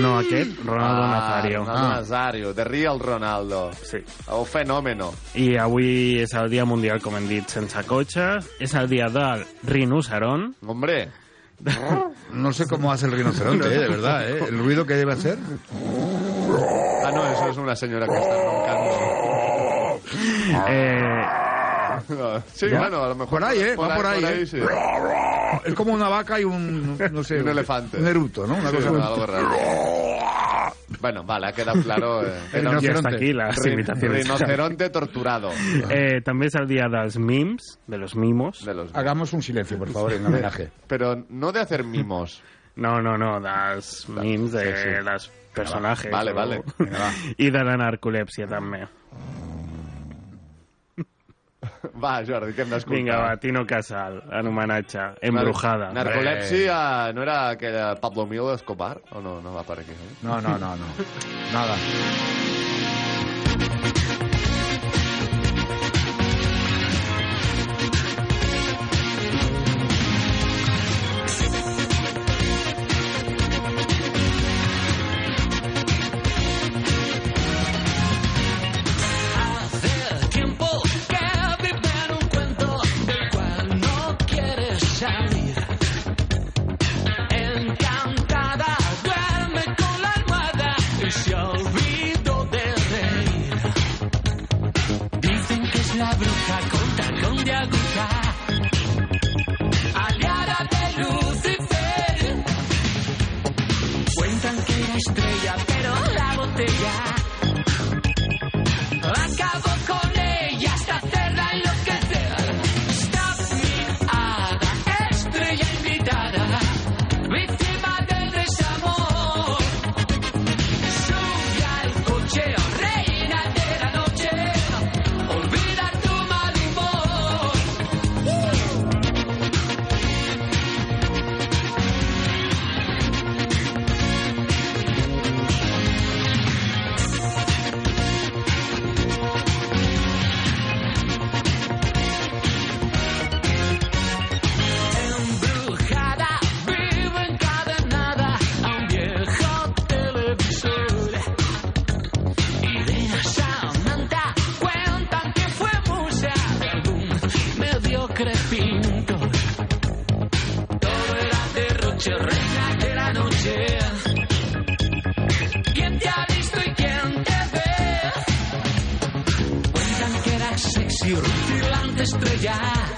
No aquest, Ronaldo ah, Nazario. Ronaldo Nazario, the real Ronaldo. Sí. Un fenòmeno. I avui és el dia mundial, com hem dit, sense cotxes. És el dia del rinoceron. Hombre. No sé cómo hace el rinoceronte, eh, de verdad, ¿eh? El ruido que debe hacer. Ah, no, eso es una señora que está roncando. Eh, sí, ¿Ya? bueno, a lo mejor... Por ahí, ¿eh? Va por ahí, ¿eh? sí. Es como una vaca y un, no sé... un elefante. Un eruto, ¿no? Una Sí, cosa algo raro. Bueno, vale, ha quedado claro. Eh, rinoceronte. Hasta aquí Rin- imitaciones. Rinoceronte torturado. eh, el dia dels mims, de los mimos. De los... Hagamos un silencio, por favor, en homenaje. Pero no de hacer mimos. No, no, no, dels mims de Sí, sí. los personajes. Vale, o- vale. I de la narcolèpsia, també. Va, Jordi, que hem d'escoltar. Vinga, va, Tino Casal, en homenatge, embrujada. Nar narcolèpsia, no era aquella Pablo Mio Escobar? O no, no va per aquí? Eh? No, no, no, no. Nada. De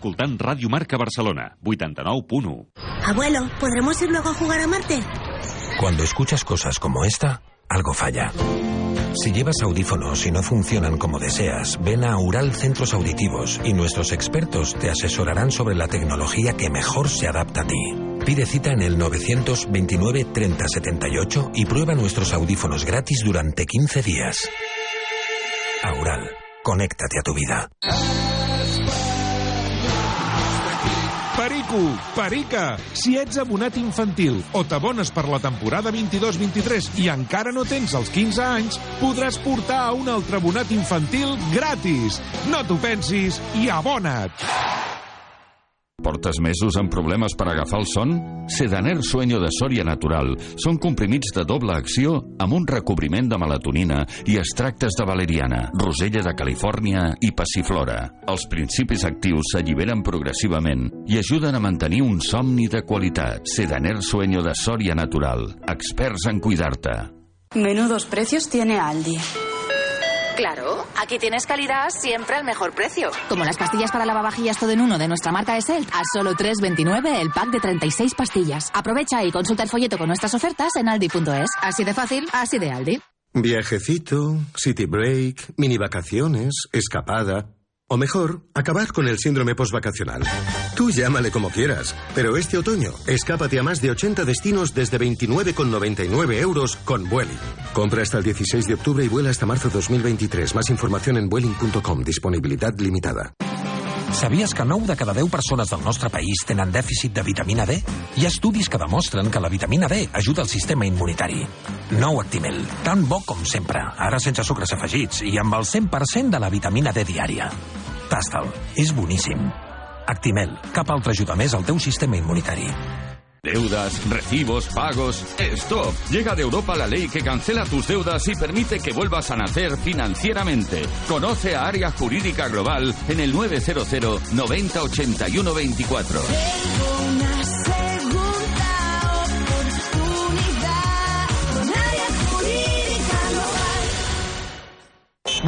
escoltant Ràdio Marca Barcelona, 89.1. Abuelo, ¿podremos ir luego a jugar a Marte? Cuando escuchas cosas como esta, algo falla. Si llevas audífonos y no funcionan como deseas, ven a Aural Centros Auditivos y nuestros expertos te asesorarán sobre la tecnología que mejor se adapta a ti. Pide cita en el 929 30 78 y prueba nuestros audífonos gratis durante 15 días. Aural, conéctate a tu vida. Perico, Perica, si ets abonat infantil o t'abones per la temporada 22-23 i encara no tens els 15 anys, podràs portar a un altre abonat infantil gratis. No t'ho pensis i abona't. Portes mesos amb problemes per agafar el son? Sedaner Sueño de Sòria Natural són comprimits de doble acció amb un recobriment de melatonina i extractes de valeriana, rosella de Califòrnia i passiflora. Els principis actius s'alliberen progressivament i ajuden a mantenir un somni de qualitat. Sedaner Sueño de Sòria Natural. Experts en cuidar-te. Menudos precios tiene Aldi. Claro, aquí tienes calidad siempre al mejor precio. Como las pastillas para lavavajillas todo en uno de nuestra marca Eselt, a solo 3,29 el pack de 36 pastillas. Aprovecha y consulta el folleto con nuestras ofertas en aldi.es. Así de fácil, así de Aldi. Viajecito, city break, mini vacaciones, escapada. O mejor, acabar con el síndrome postvacacional. Tú llámale como quieras, pero este otoño, escápate a más de 80 destinos desde 29,99 euros con Vueling. Compra hasta el 16 de octubre y vuela hasta marzo 2023. Más información en vueling.com. Disponibilitat limitada. Sabies que 9 de cada 10 persones del nostre país tenen dèficit de vitamina D? Hi ha estudis que demostren que la vitamina D ajuda el sistema immunitari. Nou Actimel, tan bo com sempre, ara sense sucres afegits i amb el 100% de la vitamina D diària. Tasta'l, és boníssim. Actimel, cap altra ajuda més al teu sistema immunitari. Deudas, recibos, pagos. ¡Stop! Llega de Europa la ley que cancela tus deudas y permite que vuelvas a nacer financieramente. Conoce a Área Jurídica Global en el 900 90 81 24.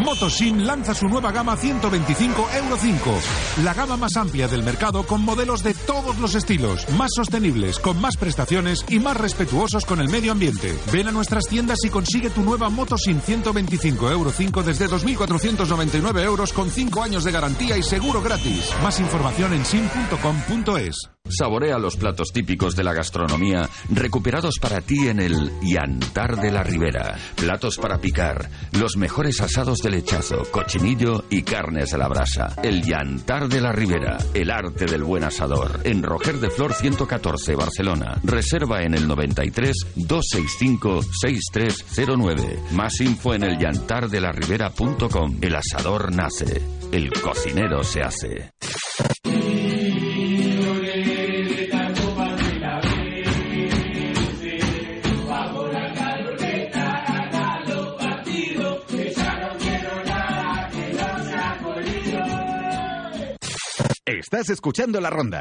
Motosin lanza su nueva gama 125 Euro 5. La gama más amplia del mercado con modelos de todos los estilos, más sostenibles, con más prestaciones y más respetuosos con el medio ambiente. Ven a nuestras tiendas y consigue tu nueva Motosin 125 Euro 5 desde 2.499 euros con 5 años de garantía y seguro gratis. Más información en sin.com.es. Saborea los platos típicos de la gastronomía recuperados para ti en el Yantar de la Ribera. Platos para picar, los mejores asados de lechazo, cochinillo y carnes de la brasa. El Yantar de la Ribera, el arte del buen asador. En Roger de Flor 114, Barcelona. Reserva en el 93 265 6309. Más info en el yantardelaribera.com. El asador nace, el cocinero se hace. Estás escuchando la ronda.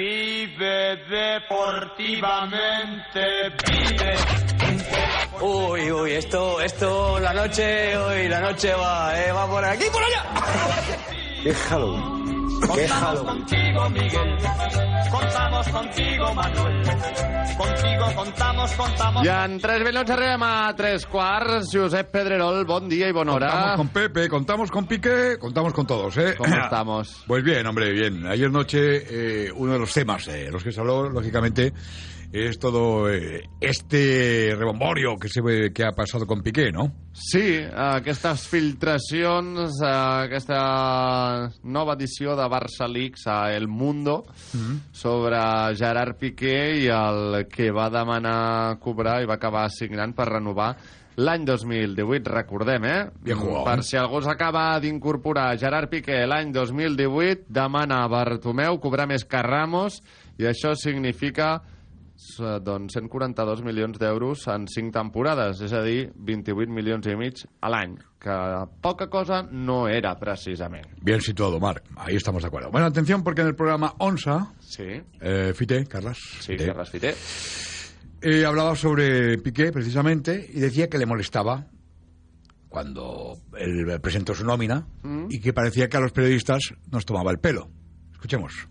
Vive deportivamente, vive. Uy, uy, esto, esto, la noche, uy, la noche va, eh, va por aquí por allá. Qué Halloween. Qué Contamos Halloween. contigo, Miguel. Contamos contigo, Manuel. Contigo contamos, contamos. I en 3 minuts arribem a 3 quarts. Josep Pedrerol, bon dia i bona hora. Contamos con Pepe, contamos con Piqué, contamos con todos, ¿eh? ¿Cómo estamos? Pues bien, hombre, bien. Ayer noche eh, uno de los temas de los que se habló, lógicamente, es todo eh, este rebomborio que, se ve, que ha pasado con Piqué, ¿no? Sí, aquestes filtracions, aquesta nova edició de Barça Leaks a El Mundo sobre Gerard Piqué i el que va demanar cobrar i va acabar signant per renovar l'any 2018, recordem, eh? Bien jugado, per si algú s'acaba d'incorporar Gerard Piqué l'any 2018, demana a Bartomeu cobrar més que Ramos i això significa doncs 142 milions d'euros en 5 temporades, és a dir, 28 milions i mig a l'any, que poca cosa no era precisament. Bien situado, Marc. Ahí estamos de acuerdo. Bueno, atención, porque en el programa ONSA, Sí, eh, Fite, Carlas, sí, Carles Fité. eh, hablaba sobre Piqué, precisamente, y decía que le molestaba cuando él presentó su nómina Mm. y que parecía que a los periodistas nos tomaba el pelo. Escuchemos.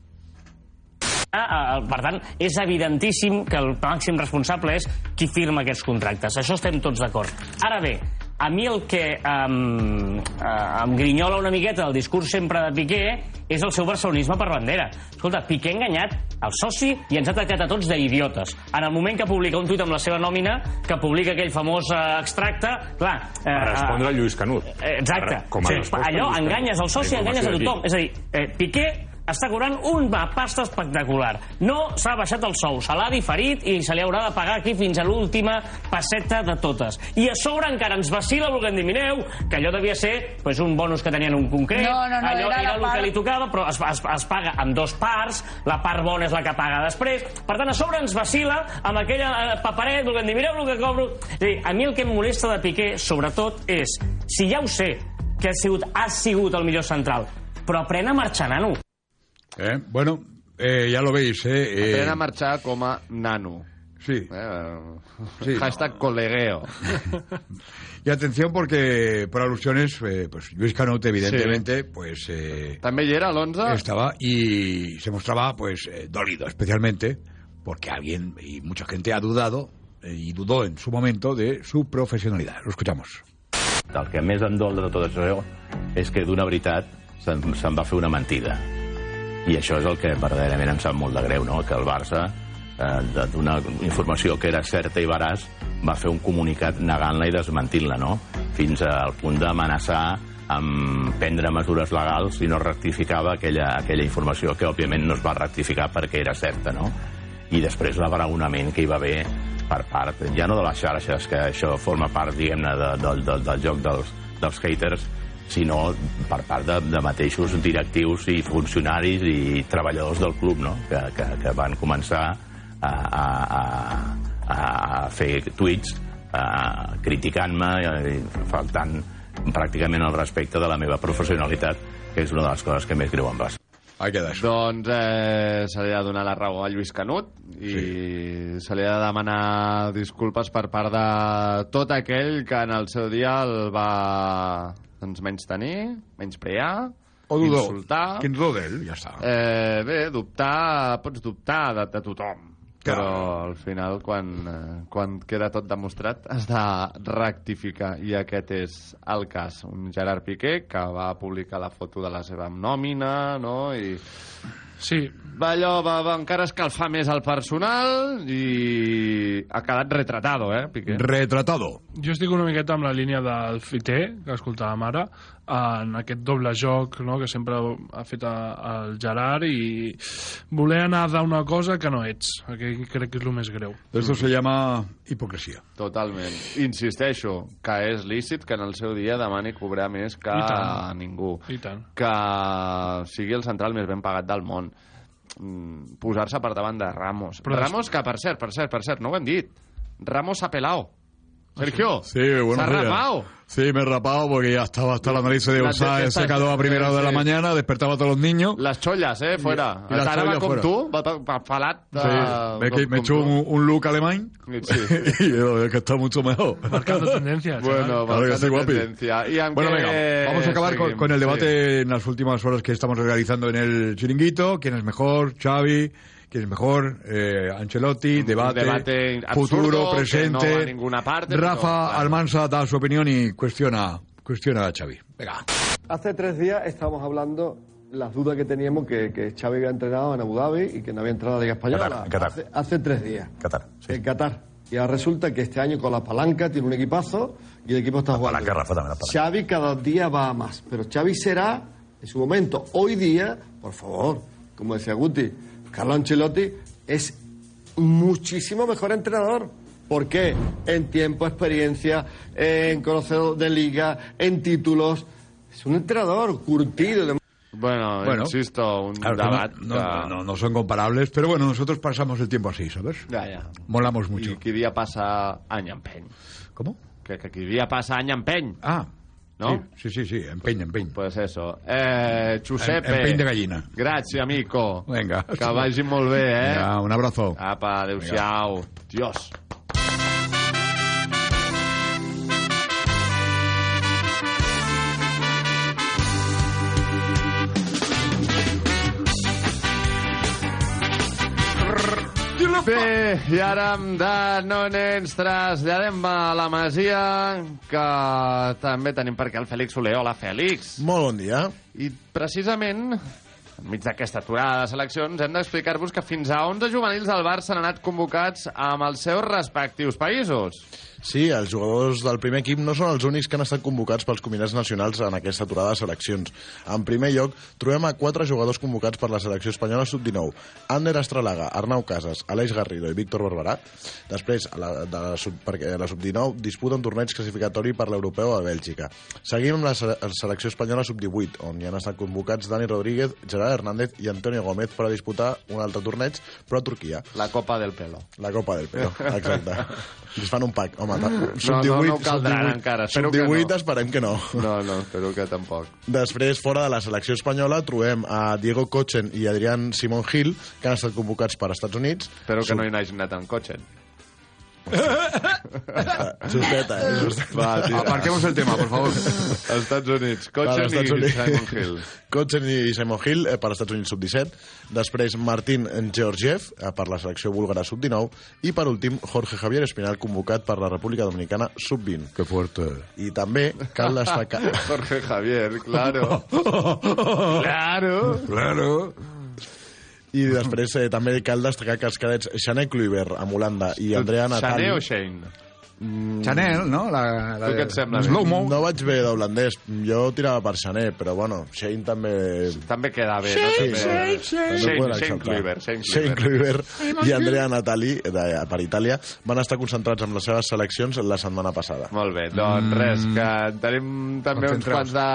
Ah, ah, Per tant, és evidentíssim que el màxim responsable és qui firma aquests contractes. Això estem tots d'acord. Ara bé, a mi el que um, uh, em grinyola una miqueta del discurs sempre de Piqué és el seu barcelonisme per bandera. Escolta, Piqué ha enganyat el soci i ens ha tractat a tots d'idiotes. En el moment que publica un tuit amb la seva nòmina, que publica aquell famós uh, extracte, clar... eh, Per respondre eh, a Lluís Canut. Eh, Exacte. Per- com a Sí, allò, enganyes el soci, La enganyes a tothom. És a dir, eh, Piqué està cobrant una pasta espectacular. No s'ha baixat el sou, se l'ha diferit i se li haurà de pagar aquí fins a l'última passeta de totes. I a sobre encara ens vacila volent dir, mireu, que allò devia ser pues, un bonus que tenien un concret, No, no, no, allò era era, el part- que li tocava, però es, es, es paga en dos parts, la part bona és la que paga després, per tant, a sobre ens vacila amb aquella eh, paperet volent dir, mireu el que cobro... És a dir, a mi el que em molesta de Piqué, sobretot, és, si ja ho sé, que ha sigut, ha sigut el millor central, però pren a marxar, nano. Eh, Bueno, eh, ya lo veis, ¿eh? eh, Aprèn a marxar com a nano. Sí. Eh, Sí. Hashtag colegueo. Y atención porque por alusiones, eh, pues Luis Canut evidentemente, pues eh, També hi era, l'11? estaba y se mostraba pues eh, dolido, especialmente porque alguien y mucha gente ha dudado eh, y dudó en su momento de su profesionalidad. Lo escuchamos. El que més em dol de tot això és que d'una veritat se'n se va fer una mentida. I això és el que verdaderament em sap molt de greu, no? que el Barça, eh, de- d'una informació que era certa i veraç, va fer un comunicat negant-la i desmentint-la, no? fins al punt d'amenaçar amb prendre mesures legals si no rectificava aquella, aquella informació que, òbviament, no es va rectificar perquè era certa. No? i després l'abaraonament que hi va haver per part, ja no de les xarxes, que això forma part, diguem-ne, de, del, del, del joc dels, dels haters, sinó per part de, de mateixos directius i funcionaris i treballadors del club, no? que, que, que van començar a, a, a, a fer tuits a, criticant-me, i faltant pràcticament el respecte de la meva professionalitat, que és una de les coses que més greu em va. Ahí queda eso. Doncs eh, se li ha de donar la raó a Lluís Canut i sí. se li ha de demanar disculpes per part de tot aquell que en el seu dia el va doncs, menys tenir, menys prear, O dudó. insultar... Quien dudó de él, ya está. Eh, bé, dubtar, pots dubtar de, de tothom, però al final, quan, eh, quan queda tot demostrat, has de rectificar, i aquest és el cas. Un Gerard Piqué que va publicar la foto de la seva nòmina, no?, i... Sí. Va allò, va, va encara escalfar més el personal i ha quedat retratado, eh, Piqué? Retratado. Jo estic una miqueta amb la línia del Fiter, que escoltàvem ara. En aquest doble joc no? que sempre ha fet a- el Gerard i voler anar d'una cosa que no ets, que crec que és el més greu. Esto se llama hipocresía. Totalment. Insisteixo, que és lícit que en el seu dia demani cobrar més que I tant. ningú. I tant. Que sigui el central més ben pagat del món. Mm, Posar-se per davant de Ramos. Però Ramos, que per cert, per cert, per cert, no ho hem dit. Ramos ha pelado. Sergio, Sí, buenos se ha rapado. Sí, me he rapado porque ya estaba hasta la nariz de usar secador a primera hora de la mañana, despertaba a todos los niños. Les xolles, eh, fora. I les Ara va xolles com fora. tu, va, va pelat. De... Sí, ve que com- me echó un, un look alemán Sí. y yo, es que está mucho mejor. Marcando tendencias. Bueno, Claro que marcando guapi. tendencia. Bueno, venga, vamos a acabar con, con el debate Sí. en las últimas horas que estamos realizando en el chiringuito. ¿Quién es mejor? Xavi. ¿Quién es mejor? Eh, Ancelotti, debate, debate futuro, presente. no ninguna parte, Rafa pero, claro. Almansa da su opinión y cuestiona, cuestiona a Xavi. Venga. Hace tres días estábamos hablando las dudas que teníamos que, que Xavi había entrenado en Abu Dhabi y que no había entrado a la Liga Española. Qatar, en Qatar. Hace, hace tres días. Qatar, En Qatar. Y ahora resulta que este año con la palanca tiene un equipazo y el equipo está jugando. Palanca, Rafa, también la palanca. Xavi cada día va a más. Pero Xavi será, en su momento, hoy día, por favor, como decía Guti, Carlo Ancelotti es muchísimo mejor entrenador. ¿Por qué? En tiempo, experiencia, en conocedor de liga, en títulos. Es un entrenador curtido. de- Bueno, Bueno, insisto, un Claro, que debat no, que... no, no, no son comparables, pero bueno, nosotros pasamos el tiempo así, ¿sabes? Ja, ja. Molamos mucho. I qui dia passa, any empeny. ¿Cómo? Que, que passa, any empeny. Ah, no? Sí, sí, sí, empeño, empeño. Pues eso. Eh, Giuseppe. Em- empeny de gallina. Gràcies, amico. Venga. Que vagi molt bé, eh? Venga, un abrazo. Apa, adéu-siau. Dios. Bé, i ara amb Danone ens traslladem a la Masia, que també tenim per aquí el Fèlix Soler. Hola, Fèlix. Molt bon dia. I precisament, enmig d'aquesta aturada de seleccions, hem d'explicar-vos que fins a 11 juvenils del Barça han anat convocats amb els seus respectius països. Sí, els jugadors del primer equip no són els únics que han estat convocats pels combinats nacionals en aquesta aturada de seleccions. En primer lloc, trobem a quatre jugadors convocats per la selecció espanyola sub-19. Ander Estralaga, Arnau Casas, Aleix Garrido i Víctor Barberà. Després, a la, de la, sub, perquè la sub-19 disputa un torneig classificatori per l'europeu a Bèlgica. Seguim amb la se- selecció espanyola sub-18, on hi han estat convocats Dani Rodríguez, Gerard Hernández i Antonio Gómez per a disputar un altre torneig, però a Turquia. La Copa del Pelo. La Copa del Pelo, exacte. Es fan un pack. Home, No, sub-18... no, no ho caldran sub-18 encara, espero que Sub-18 no. esperem que no. No, no, espero que tampoc. Després, fora de la selecció espanyola, trobem a Diego Cochen i Adrián Simón Gil, que han estat convocats per Estats Units. Espero que no hi hagin anat en cotxe. Justeta, eh? Justeta. Va, tira. Aparquemos el tema, por favor. Estats Units. Per Cotxe Estats i Units. Simon Hill. Cochen i Simon Hill eh, per Estats Units sub-17. Després, Martín Georgiev eh, per la selecció búlgara sub-19. I, per últim, Jorge Javier Espinal, convocat per la República Dominicana sub-20. Que fuerte. I també cal destacar... Jorge Javier, claro. claro. Claro. I després eh, també cal destacar que els cadets Xané Kluivert amb Holanda i Andrea Natali... Xané o Shane? Mm, Chanel, no? La, la, Tu què et sembla? Slow-mo. No vaig bé d'holandès. Jo tirava per Xané, però bueno, Shane també... També queda bé, Sí, no? Shane, Shane. Shane, Shane. Kluivert. Shane Shane. Kluivert i Andrea Natali, de, per Itàlia, van estar concentrats amb les seves seleccions la setmana passada. Molt bé, doncs res, que tenim també uns quants de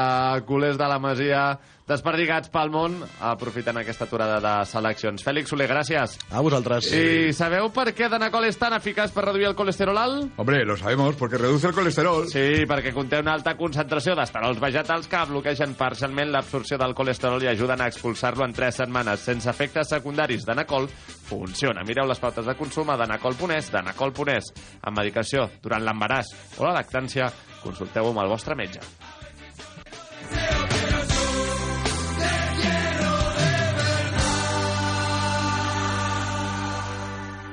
culers de la Masia desperdigats pel món, aprofitant aquesta aturada de seleccions. Fèlix Soler, gràcies. A vosaltres. I sabeu per què Danacol és tan eficaç per reduir el colesterol alt? Hombre, lo sabemos, porque reduce el colesterol. Sí, perquè conté una alta concentració d'esterols vegetals que bloquegen parcialment l'absorció del colesterol i ajuden a expulsar-lo en 3 setmanes sense efectes secundaris. Danacol funciona. Mireu les pautes de consum a danacol.es, danacol.es. Amb medicació durant l'embaràs o la lactància, consulteu amb el vostre metge.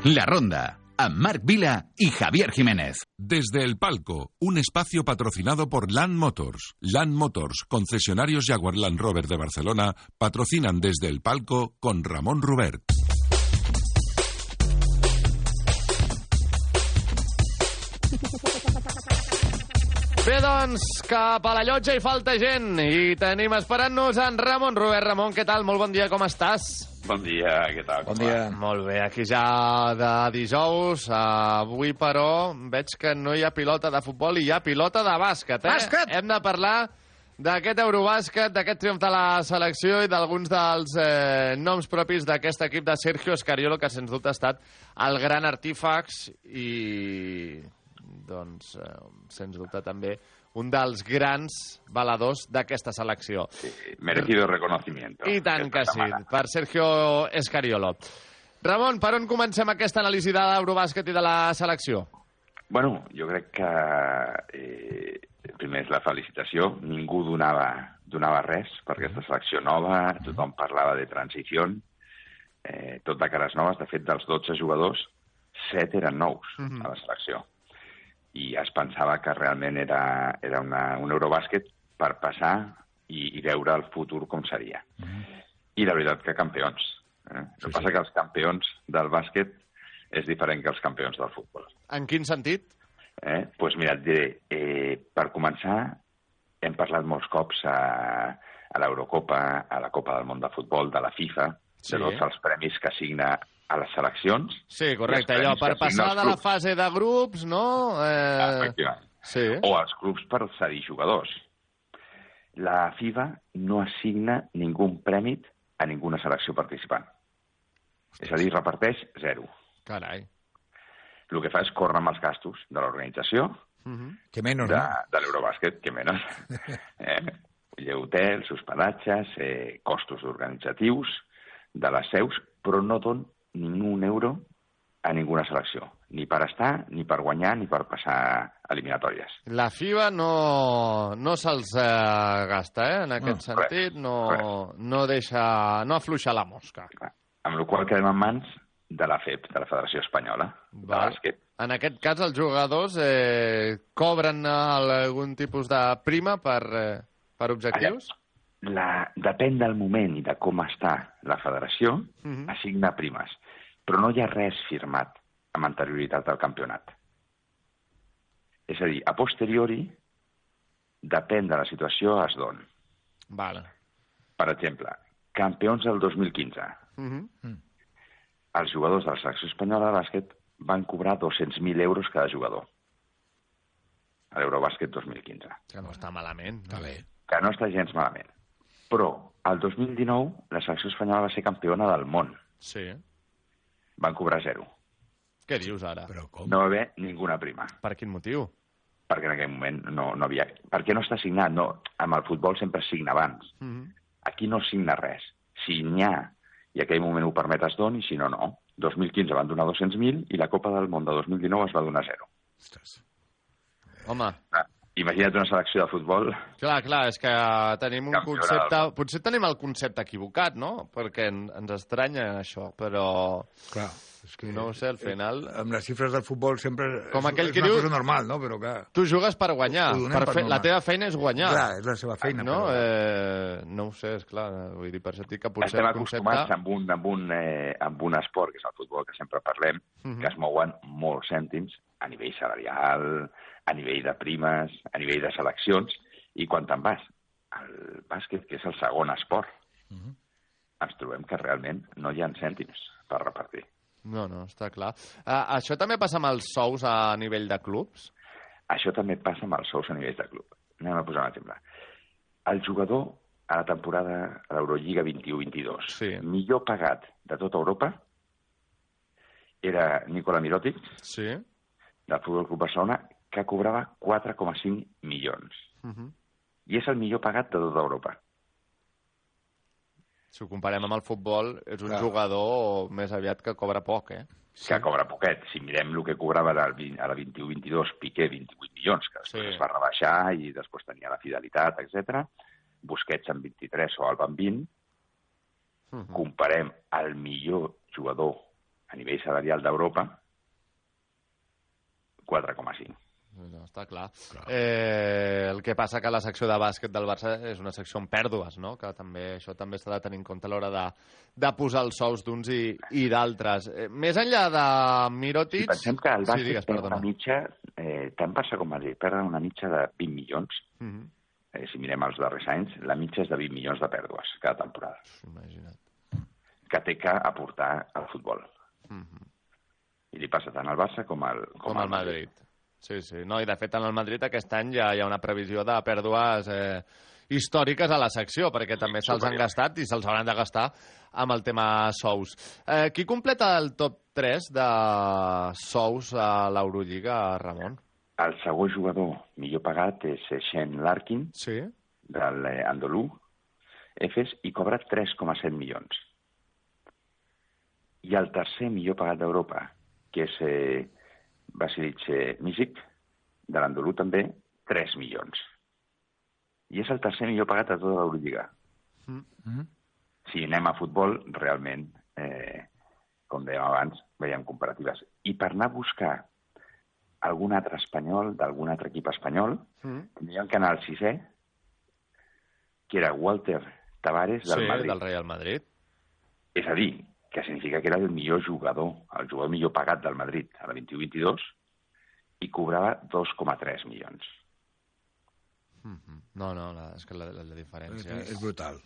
La Ronda, amb Marc Vila y Javier Jiménez. Desde el palco, un espacio patrocinado por Land Motors. Land Motors, concesionarios Jaguar Land Rover de Barcelona, patrocinan desde el palco con Ramón Rubert. Doncs, cap a la llotja hi falta gent i tenim esperant-nos en Ramon Robert. Ramon, què tal? Molt bon dia, com estàs? Bon dia, què tal? Bon dia. Molt bé, aquí ja de dijous. Avui, però, veig que no hi ha pilota de futbol i hi ha pilota de bàsquet, eh? Bàsquet! Hem de parlar d'aquest Eurobàsquet, d'aquest triomf de la selecció i d'alguns dels eh, noms propis d'aquest equip de Sergio Escariolo, que sens dubte ha estat el gran artífax i, doncs, eh, sens dubte també un dels grans baladors d'aquesta selecció. Merecido reconocimiento. I tant que sí, setmana. per Sergio Escariolo. Ramon, per on comencem aquesta anàlisi de l'Eurobàsquet i de la selecció? Bueno, jo crec que eh, primer és la felicitació. Ningú donava, donava res per aquesta selecció nova, tothom parlava de transició, eh, tot de cares noves. De fet, dels 12 jugadors, 7 eren nous Mhm. a la selecció. I es pensava que realment era, era una, un Eurobàsquet per passar i, i veure el futur com seria. I la veritat que campions. Eh? El que passa que els campions del bàsquet és diferent que els campions del futbol. En quin sentit? Eh? pues mira, et diré, eh, per començar, hem parlat molts cops a, a l'Eurocopa, a la Copa del Món de Futbol, de la FIFA, Sí. de tots els premis que assigna a les seleccions. Sí, correcte, allò, per que passar de la fase de grups, no? Eh... Efectivament. Sí. O els clubs per cedir jugadors. La FIFA no assigna ningú premi a ninguna selecció participant. És a dir, reparteix zero. Carai. El que fa és córrer amb els gastos de l'organització, Que menys, de, no? de l'Eurobàsquet, que menys. eh, hotels, hospedatges, eh, costos organitzatius de les seus, però no don un euro a ninguna selecció, ni per estar, ni per guanyar, ni per passar eliminatòries. La FIBA no, no se'ls eh, gasta, eh? En aquest No, sentit, no, no deixa... no afluixa la mosca. Amb la qual quedem en mans de la FEP, de la Federació Espanyola, de Val. bàsquet. En aquest cas, els jugadors eh, cobren algun tipus de prima per, eh, per objectius? La, depèn del moment i de com està la federació, Mhm. assigna primes. Però no hi ha res firmat amb anterioritat al campionat. És a dir, a posteriori, depèn de la situació, es don. Vale. Per exemple, campions del 2015. Mhm. Els jugadors de la selecció espanyola de bàsquet van cobrar 200.000 euros cada jugador. A l'Eurobàsquet 2015. Que no està malament. Bé. Que no està gens malament. Però, el 2019, la selecció espanyola va ser campiona del món. Sí. Van cobrar zero. Què dius ara? Però com? No va haver ninguna prima. Per quin motiu? Perquè en aquell moment no, no havia... Perquè no està signat. No, amb el futbol sempre es signa abans. Mhm. Aquí no signa res. Si n'hi ha i en aquell moment ho permet es doni, si no, no. 2015 van donar 200.000 i la Copa del Món de 2019 es va donar zero. Home, Ah, imagina't una selecció de futbol clar, clar, és que tenim un Campiona concepte... del Potser tenim el concepte equivocat, no? Perquè en, ens estranya això, però... Clar, és que... No ho sé, al final... Amb les xifres del futbol sempre Com és, aquell és que una diu- cosa normal, no? Però clar... Tu jugues per guanyar. Per per fer... La teva feina és guanyar. Clar, és la seva feina, No, però- eh, no ho sé, és clar. Vull dir, per dic que potser Estem el concepte... acostumats amb un, amb, un, eh, amb un esport, que és el futbol, que sempre parlem, Mhm. que es mouen molts cèntims a nivell salarial, a nivell de primes, a nivell de seleccions, i quan te'n vas al bàsquet, que és el segon esport, Mhm. ens trobem que realment no hi ha cèntims per repartir. No, no, està clar. Uh, això també passa amb els sous a nivell de clubs? Això també passa amb els sous a nivells de club. Anem a posar un exemple. El jugador a la temporada a l'Eurolliga 21-22, sí. millor pagat de tota Europa, era Nikola Mirotic, sí. del Futbol Club Barcelona, que cobrava 4,5 milions. Uh -huh. I és el millor pagat de tota Europa. Si ho comparem amb el futbol, és un Clar. jugador més aviat que cobra poc, eh? que cobra poquet. Si mirem el que cobrava a la, vi- a la 21-22, Piqué 28 milions, que després Sí. es va rebaixar i després tenia la fidelitat, etc. Busquets amb 23 o Alba amb 20. Comparem el millor jugador a nivell salarial d'Europa, 4,5. No, està clar. Eh, el que passa que la secció de bàsquet del Barça és una secció amb pèrdues, no? Que també això també s'ha de tenir en compte a l'hora de, de posar els sous d'uns i, i d'altres. Eh, més enllà de Mirotic... Si pensem que el sí, bàsquet digues, té perdona. una mitja eh, tant Barça com Madrid perden una mitja de 20 milions. Mhm. Eh, si mirem els darrers anys, la mitja és de 20 milions de pèrdues cada temporada. Imagina't. Que té que aportar al futbol. Mhm. I li passa tant al Barça com al, Com al Madrid. Sí, sí. No, I de fet en el Madrid aquest any ja hi ha una previsió de pèrdues eh, històriques a la secció, perquè també se'ls han gastat i se'ls hauran de gastar amb el tema sous. Eh, qui completa el top 3 de sous a l'Eurolliga, Ramon? El segon jugador millor pagat és eh, Shen Larkin, sí. de l'Andolú, Efes, i cobra 3,7 milions. I el tercer millor pagat d'Europa, que és eh, Vasilic eh, Misic, de l'Andolú també, 3 milions. I és el tercer millor pagat de tota l'Eurolliga. Mm. Si anem a futbol, realment, eh, com dèiem abans, veiem comparatives. I per anar a buscar algun altre espanyol, d'algun altre equip espanyol, Mm. tindríem que anar al sisè, que era Walter Tavares del sí, Madrid. del Real Madrid. És a dir, que significa que era el millor jugador, el jugador millor pagat del Madrid a la 21-22, i cobrava 2,3 milions. Mhm. No, no, la, és que la, la, la diferència És, és brutal.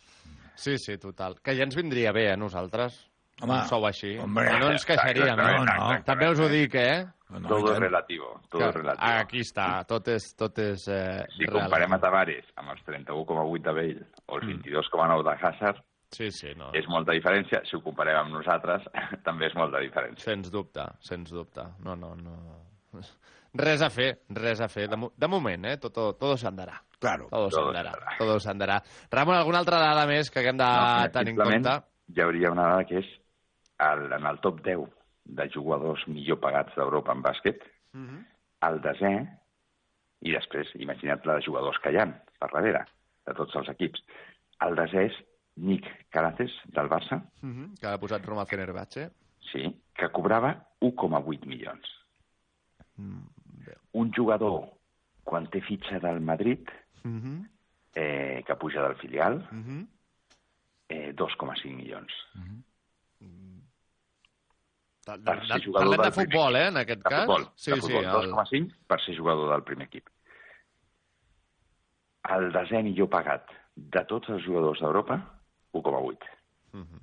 Sí, sí, total. Que ja ens vindria bé a nosaltres. Home, un sou així. hombre. no ens queixaríem. No, no. exactament. També us ho dic, eh? Todo es relativo, todo Que- es relativo. Aquí està, tot és, tot és eh, Si comparem a Tavares amb els 31,8 de Bale o els 22,9 de Hazard, sí, sí, no. és molta diferència. Si ho comparem amb nosaltres, també és molta diferència. Sens dubte, sens dubte. No, no, no. Res a fer, res a fer. De, mo- de moment, eh? Todo, todo se andará. Claro. Todo se Todo andará. se andará. Todo se andará. Ramon, alguna altra dada més que haguem de No, tenir en compte? Hi hauria una dada que és el, en el top 10 de jugadors millor pagats d'Europa en bàsquet, Mhm. el desè, i després, imagina't la de jugadors que hi ha per darrere, de tots els equips. El desè és Nick Caraces, del Barça, Mhm, Que ha posat Roma Fenerbahce. sí, que cobrava 1,8 milions. Mm, Un jugador, quan té fitxa del Madrid, Mhm, eh, que puja del filial, mhm. eh, 2,5 milions. De, de, Per ser de, jugador parlem de futbol, eh, en aquest De cas. futbol, sí, de futbol, sí. El... 2,5 per ser jugador del primer equip. El desè millor pagat de tots els jugadors d'Europa, 1,8. Mhm.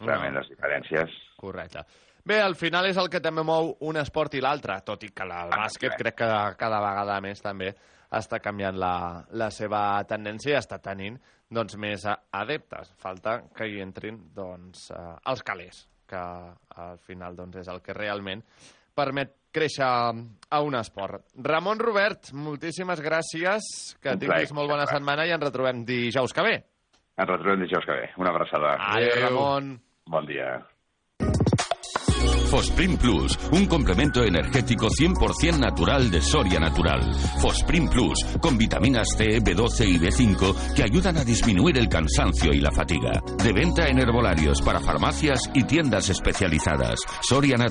Realment les diferències... Correcte. Bé, al final és el que també mou un esport i l'altre, tot i que la- el bàsquet crec que cada vegada més també està canviant la, la seva tendència i està tenint doncs, més adeptes. Falta que hi entrin doncs, eh, els calés, que al final doncs, és el que realment permet créixer a un esport. Ramon Robert, moltíssimes gràcies, que Un tinguis molt bona setmana i ens retrobem dijous que ve. Ens retrobem dijous que ve. Una abraçada. Adéu, Ramon. Bon dia. Fosprin Plus, un complemento energético 100% natural de Soria Natural. Fosprin Plus, con vitaminas C, B12 y B5 que ayudan a disminuir el cansancio y la fatiga. De venta en herbolarios para farmacias y tiendas especializadas. Soria Natural.